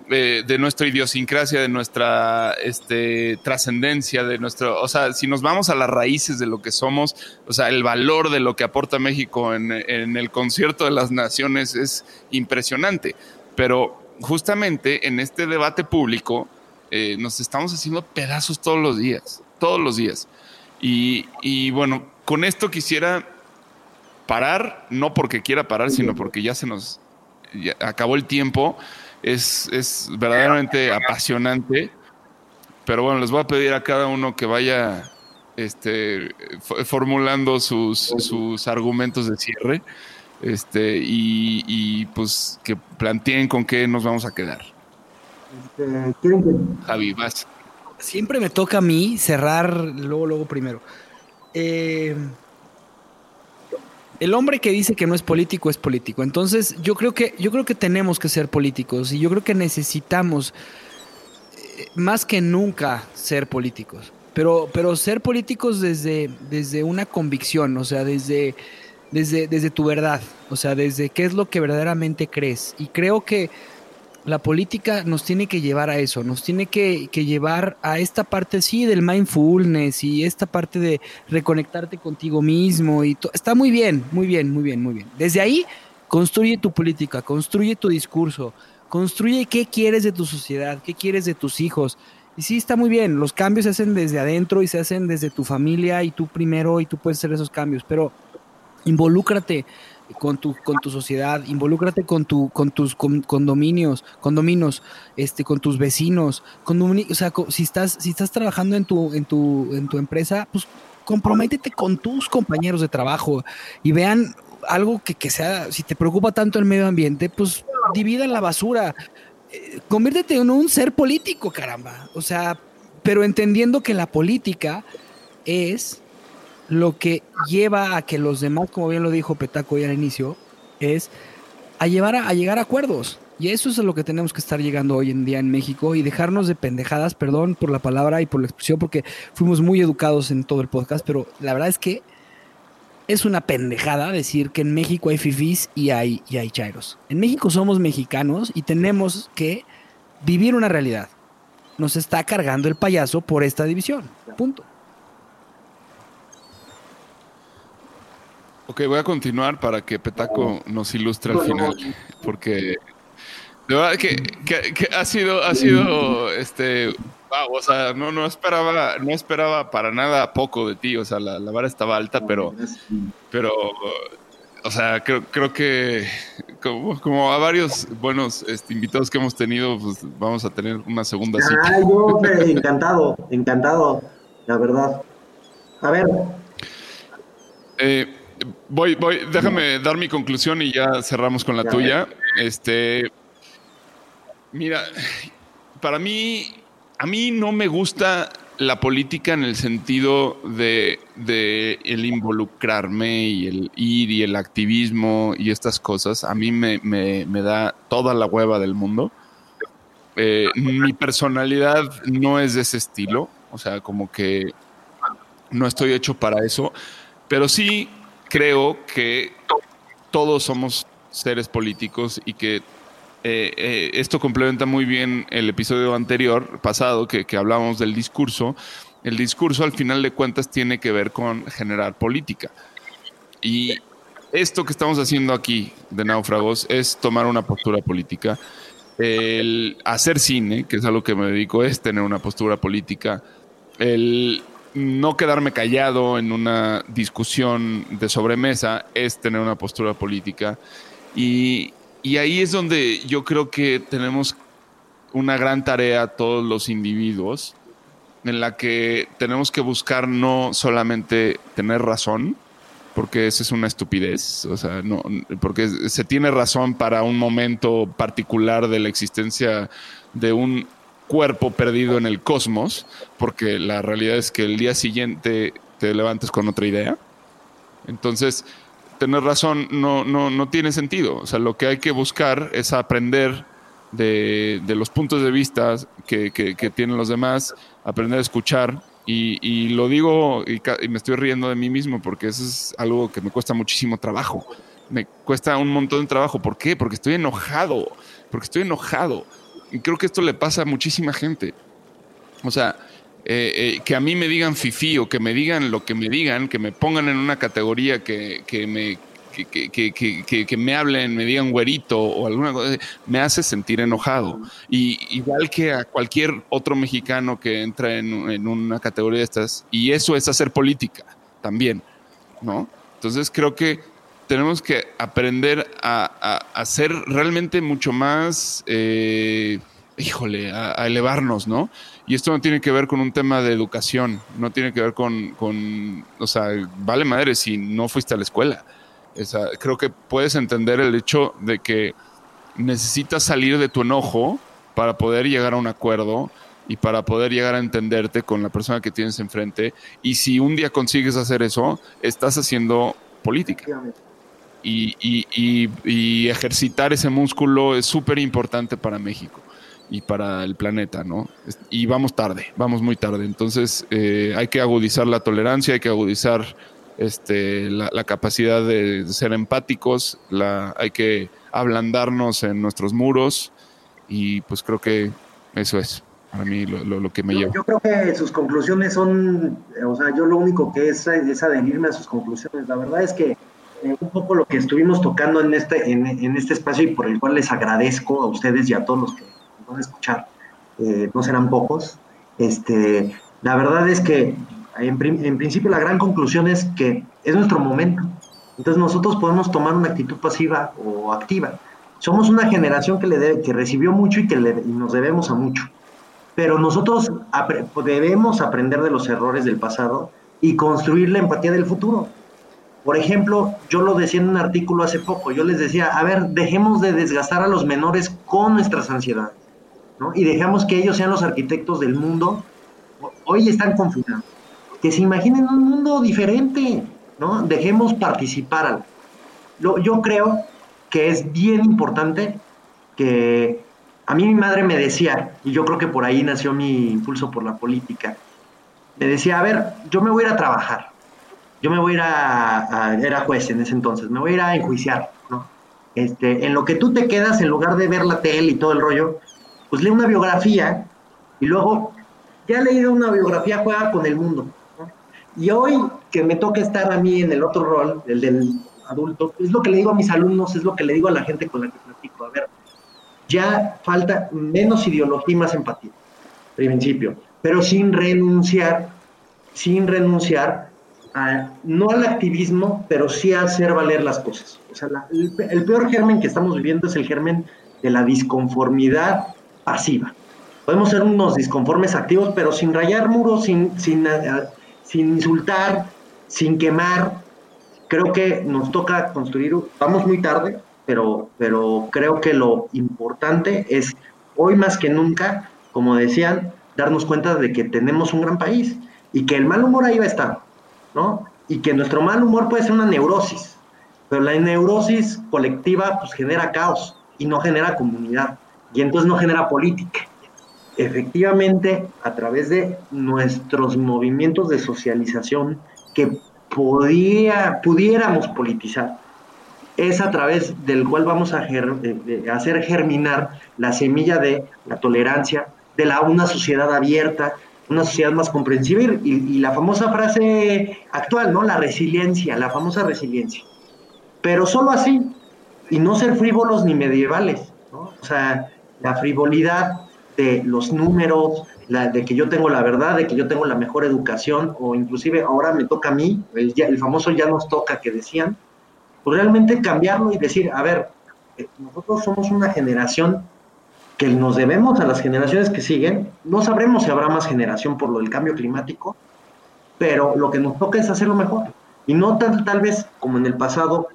de nuestra idiosincrasia, de nuestra este, trascendencia, de nuestro, o sea, si nos vamos a las raíces de lo que somos, o sea, el valor de lo que aporta México en, el concierto de las naciones es impresionante. Pero justamente en este debate público eh, nos estamos haciendo pedazos todos los días, todos los días. Y, y bueno, con esto quisiera parar, no porque quiera parar, sino porque ya se nos acabó el tiempo es, verdaderamente apasionante. Pero bueno, les voy a pedir a cada uno que vaya este, formulando sus, sus argumentos de cierre este, y, pues que planteen con qué nos vamos a quedar. Este, Javi, vas. Siempre me toca a mí cerrar luego, luego primero. Eh, el hombre que dice que no es político es político. Entonces, yo creo que, yo creo que tenemos que ser políticos y yo creo que necesitamos eh, más que nunca ser políticos. Pero, pero ser políticos desde, desde una convicción, o sea, desde, desde, desde tu verdad, o sea, desde qué es lo que verdaderamente crees. Y creo que la política nos tiene que llevar a eso, nos tiene que, llevar a esta parte, sí, del mindfulness y esta parte de reconectarte contigo mismo y está muy bien, muy bien, muy bien, muy bien. Desde ahí, construye tu política, construye tu discurso, construye qué quieres de tu sociedad, qué quieres de tus hijos. Y sí, está muy bien, los cambios se hacen desde adentro y se hacen desde tu familia y tú primero y tú puedes hacer esos cambios, pero involúcrate con tu, con tu sociedad, involúcrate con tu, con tus condominios, condominios, este, con tus vecinos, o sea, si estás, si estás trabajando en tu, en tu, en tu empresa, pues comprométete con tus compañeros de trabajo y vean algo que, que sea, si te preocupa tanto el medio ambiente, pues divida la basura. Eh, conviértete en un ser político, caramba. O sea, pero entendiendo que la política es lo que lleva a que los demás, como bien lo dijo Petaco ya al inicio, es a, llevar a, llegar a acuerdos. Y eso es a lo que tenemos que estar llegando hoy en día en México y dejarnos de pendejadas, perdón por la palabra y por la expresión, porque fuimos muy educados en todo el podcast, pero la verdad es que es una pendejada decir que en México hay fifís y hay, y hay chairos. En México somos mexicanos y tenemos que vivir una realidad. Nos está cargando el payaso por esta división. Punto. Ok, voy a continuar para que Petaco nos ilustre al final, porque de verdad que, que, ha sido, ha sido, este, wow, o sea, no, no esperaba, no esperaba para nada poco de ti, o sea, la, la vara estaba alta, pero, pero, o sea, creo, creo que como, como a varios buenos este, invitados que hemos tenido, pues vamos a tener una segunda cita. Ay, yo, encantado, encantado, la verdad. A ver. Eh, Voy, voy, déjame dar mi conclusión y ya cerramos con la tuya. Este, mira, para mí, a mí no me gusta la política en el sentido de, el involucrarme y el ir y el activismo y estas cosas. A mí me, me, me da toda la hueva del mundo. Eh, mi personalidad no es de ese estilo, o sea, como que no estoy hecho para eso, pero sí creo que todos somos seres políticos y que eh, eh, esto complementa muy bien el episodio anterior, pasado, que, que hablábamos del discurso. El discurso, al final de cuentas, tiene que ver con generar política. Y esto que estamos haciendo aquí de náufragos es tomar una postura política. El hacer cine, que es a lo que me dedico, es tener una postura política. El no quedarme callado en una discusión de sobremesa es tener una postura política. Y, y ahí es donde yo creo que tenemos una gran tarea todos los individuos, en la que tenemos que buscar no solamente tener razón, porque esa es una estupidez, o sea, no, porque se tiene razón para un momento particular de la existencia de un cuerpo perdido en el cosmos, porque la realidad es que el día siguiente te levantes con otra idea. Entonces, tener razón no, no, no tiene sentido. O sea, lo que hay que buscar es aprender de, los puntos de vista que, tienen los demás, aprender a escuchar. Y, lo digo y, me estoy riendo de mí mismo porque eso es algo que me cuesta muchísimo trabajo. Me cuesta un montón de trabajo. ¿Por qué? Porque estoy enojado. Porque estoy enojado. Creo que esto le pasa a muchísima gente. O sea, eh, eh, que a mí me digan fifi o que me digan lo que me digan, que me pongan en una categoría que, que me que, que, que, me hablen, me digan güerito o alguna cosa, me hace sentir enojado. Y igual que a cualquier otro mexicano que entra en, en, una categoría de estas, y eso es hacer política también, ¿no? Entonces creo que tenemos que aprender a, a, ser realmente mucho más, eh, híjole, a, a elevarnos, ¿no? Y esto no tiene que ver con un tema de educación, no tiene que ver con, con o sea, vale madre si no fuiste a la escuela. creo que puedes entender el hecho de que necesitas salir de tu enojo para poder llegar a un acuerdo y para poder llegar a entenderte con la persona que tienes enfrente. Y si un día consigues hacer eso, estás haciendo política. Y, y, y ejercitar ese músculo es súper importante para México y para el planeta, ¿no? Y vamos tarde, vamos muy tarde. Entonces eh, hay que agudizar la tolerancia, hay que agudizar este, la, capacidad de ser empáticos, la, hay que ablandarnos en nuestros muros y pues creo que eso es para mí lo, que me lleva. Yo creo que sus conclusiones son, o sea, yo lo único que es es adherirme a sus conclusiones. La verdad es que eh, un poco lo que estuvimos tocando en este, en, este espacio y por el cual les agradezco a ustedes y a todos los que van a escuchar, eh, no serán pocos. Este, la verdad es que en, principio la gran conclusión es que es nuestro momento. Entonces nosotros podemos tomar una actitud pasiva o activa. Somos una generación que, le que recibió mucho y que le, nos debemos a mucho. Pero nosotros debemos aprender de los errores del pasado y construir la empatía del futuro. Por ejemplo, yo lo decía en un artículo hace poco, yo les decía, a ver, dejemos de desgastar a los menores con nuestras ansiedades y dejamos que ellos sean los arquitectos del mundo, hoy están confinados. Que se imaginen un mundo diferente, ¿no? Dejemos participar. yo creo que es bien importante que a mí mi madre me decía, y yo creo que por ahí nació mi impulso por la política, me decía, a ver, yo me voy a ir a trabajar, yo me voy a ir a, era juez en ese entonces, me voy a ir a enjuiciar, ¿no? Este, en lo que tú te quedas, en lugar de ver la tele y todo el rollo, pues lee una biografía y luego, ya leído una biografía, juega con el mundo. Y hoy que me toca estar a mí en el otro rol, el del adulto, es lo que le digo a mis alumnos, es lo que le digo a la gente con la que platico. A ver, ya falta menos ideología y más empatía, principio, pero sin renunciar, sin renunciar a, no al activismo, pero sí a hacer valer las cosas. O sea, el peor germen que estamos viviendo es el germen de la disconformidad pasiva. Podemos ser unos disconformes activos, pero sin rayar muros, sin, sin, eh, sin insultar, sin quemar. Creo que nos toca construir, vamos muy tarde, pero, pero creo que lo importante es hoy más que nunca, como decían, darnos cuenta de que tenemos un gran país y que el mal humor ahí va a estar, ¿no? Y que nuestro mal humor puede ser una neurosis, pero la neurosis colectiva pues genera caos y no genera comunidad. y entonces no genera política. Efectivamente, a través de nuestros movimientos de socialización que podía, pudiéramos politizar, es a través del cual vamos a hacer germinar la semilla de la tolerancia, de la, una sociedad abierta, una sociedad más comprensiva y, la famosa frase actual, ¿no? La resiliencia, la famosa resiliencia. Pero solo así, y no ser frívolos ni medievales, ¿no? O sea, la frivolidad de los números, la, de que yo tengo la verdad, de que yo tengo la mejor educación, o inclusive ahora me toca a mí, el, el famoso ya nos toca que decían, pues realmente cambiarlo y decir, a ver, eh, nosotros somos una generación que nos debemos a las generaciones que siguen. No sabremos si habrá más generación por lo del cambio climático, pero lo que nos toca es hacerlo mejor. Y no tal, tal vez como en el pasado,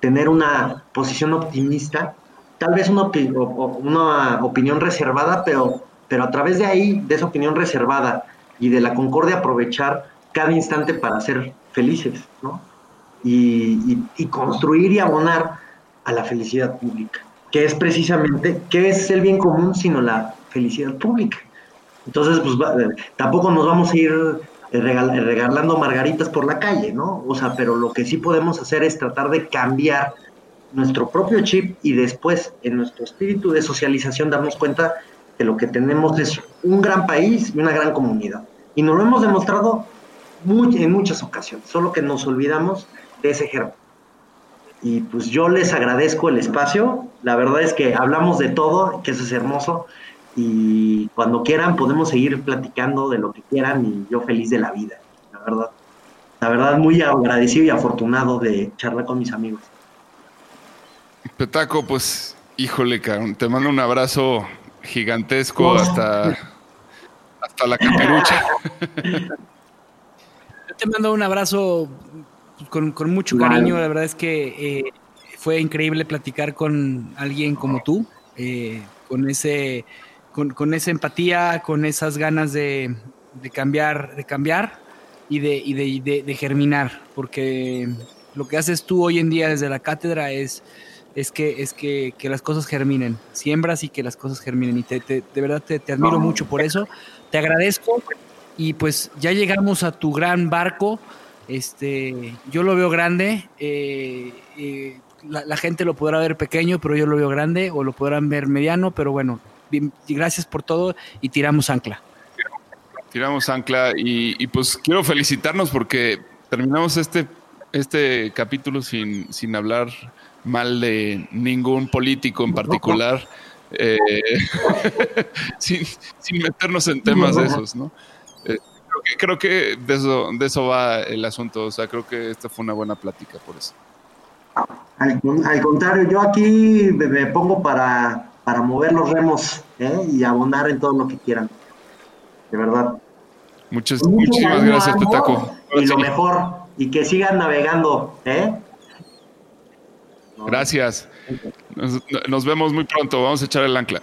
tener una posición optimista, tal vez una, una opinión reservada, pero, pero a través de ahí, de esa opinión reservada y de la concordia, aprovechar cada instante para ser felices, ¿no? Y construir y abonar a la felicidad pública que es precisamente, ¿qué es el bien común sino la felicidad pública? Entonces, pues tampoco nos vamos a ir eh, regalando margaritas por la calle, ¿no? O sea, pero lo que sí podemos hacer es tratar de cambiar nuestro propio chip y después en nuestro espíritu de socialización darnos cuenta que lo que tenemos es un gran país y una gran comunidad. Y nos lo hemos demostrado en muchas ocasiones, solo que nos olvidamos de ese germen. Y pues yo les agradezco el espacio. La verdad es que hablamos de todo, que eso es hermoso. Y cuando quieran podemos seguir platicando de lo que quieran y yo feliz de la vida, la verdad. La verdad muy agradecido y afortunado de charlar con mis amigos. Petaco, pues, híjole, te mando un abrazo gigantesco hasta, hasta la caperucha. <laughs> Yo te mando un abrazo con, mucho cariño. La verdad es que eh, fue increíble platicar con alguien como tú, eh, con ese, con, esa empatía, con esas ganas de, cambiar, de cambiar y, de, de, germinar, porque lo que haces tú hoy en día desde la cátedra es es que es que, las cosas germinen, siembras y que las cosas germinen. Y te, de verdad te, te admiro mucho por eso, te agradezco y pues ya llegamos a tu gran barco este, yo lo veo grande. Eh, eh, la, gente lo podrá ver pequeño, pero yo lo veo grande, o lo podrán ver mediano, pero bueno, gracias por todo y tiramos ancla. Tiramos ancla y, pues quiero felicitarnos porque terminamos este, este capítulo sin, sin hablar mal de ningún político en particular, eh, <laughs> sin, sin, meternos en temas de <laughs> esos, ¿no? Creo que de eso, de eso va el asunto. O sea, creo que esta fue una buena plática por eso. Al, contrario, yo aquí me, pongo para, para mover los remos ¿eh? y abonar en todo lo que quieran. De verdad. Muchas, muchísimas gracias, Petaco. Y lo mejor, y que sigan navegando. ¿eh? Gracias. nos vemos muy pronto. Vamos a echar el ancla.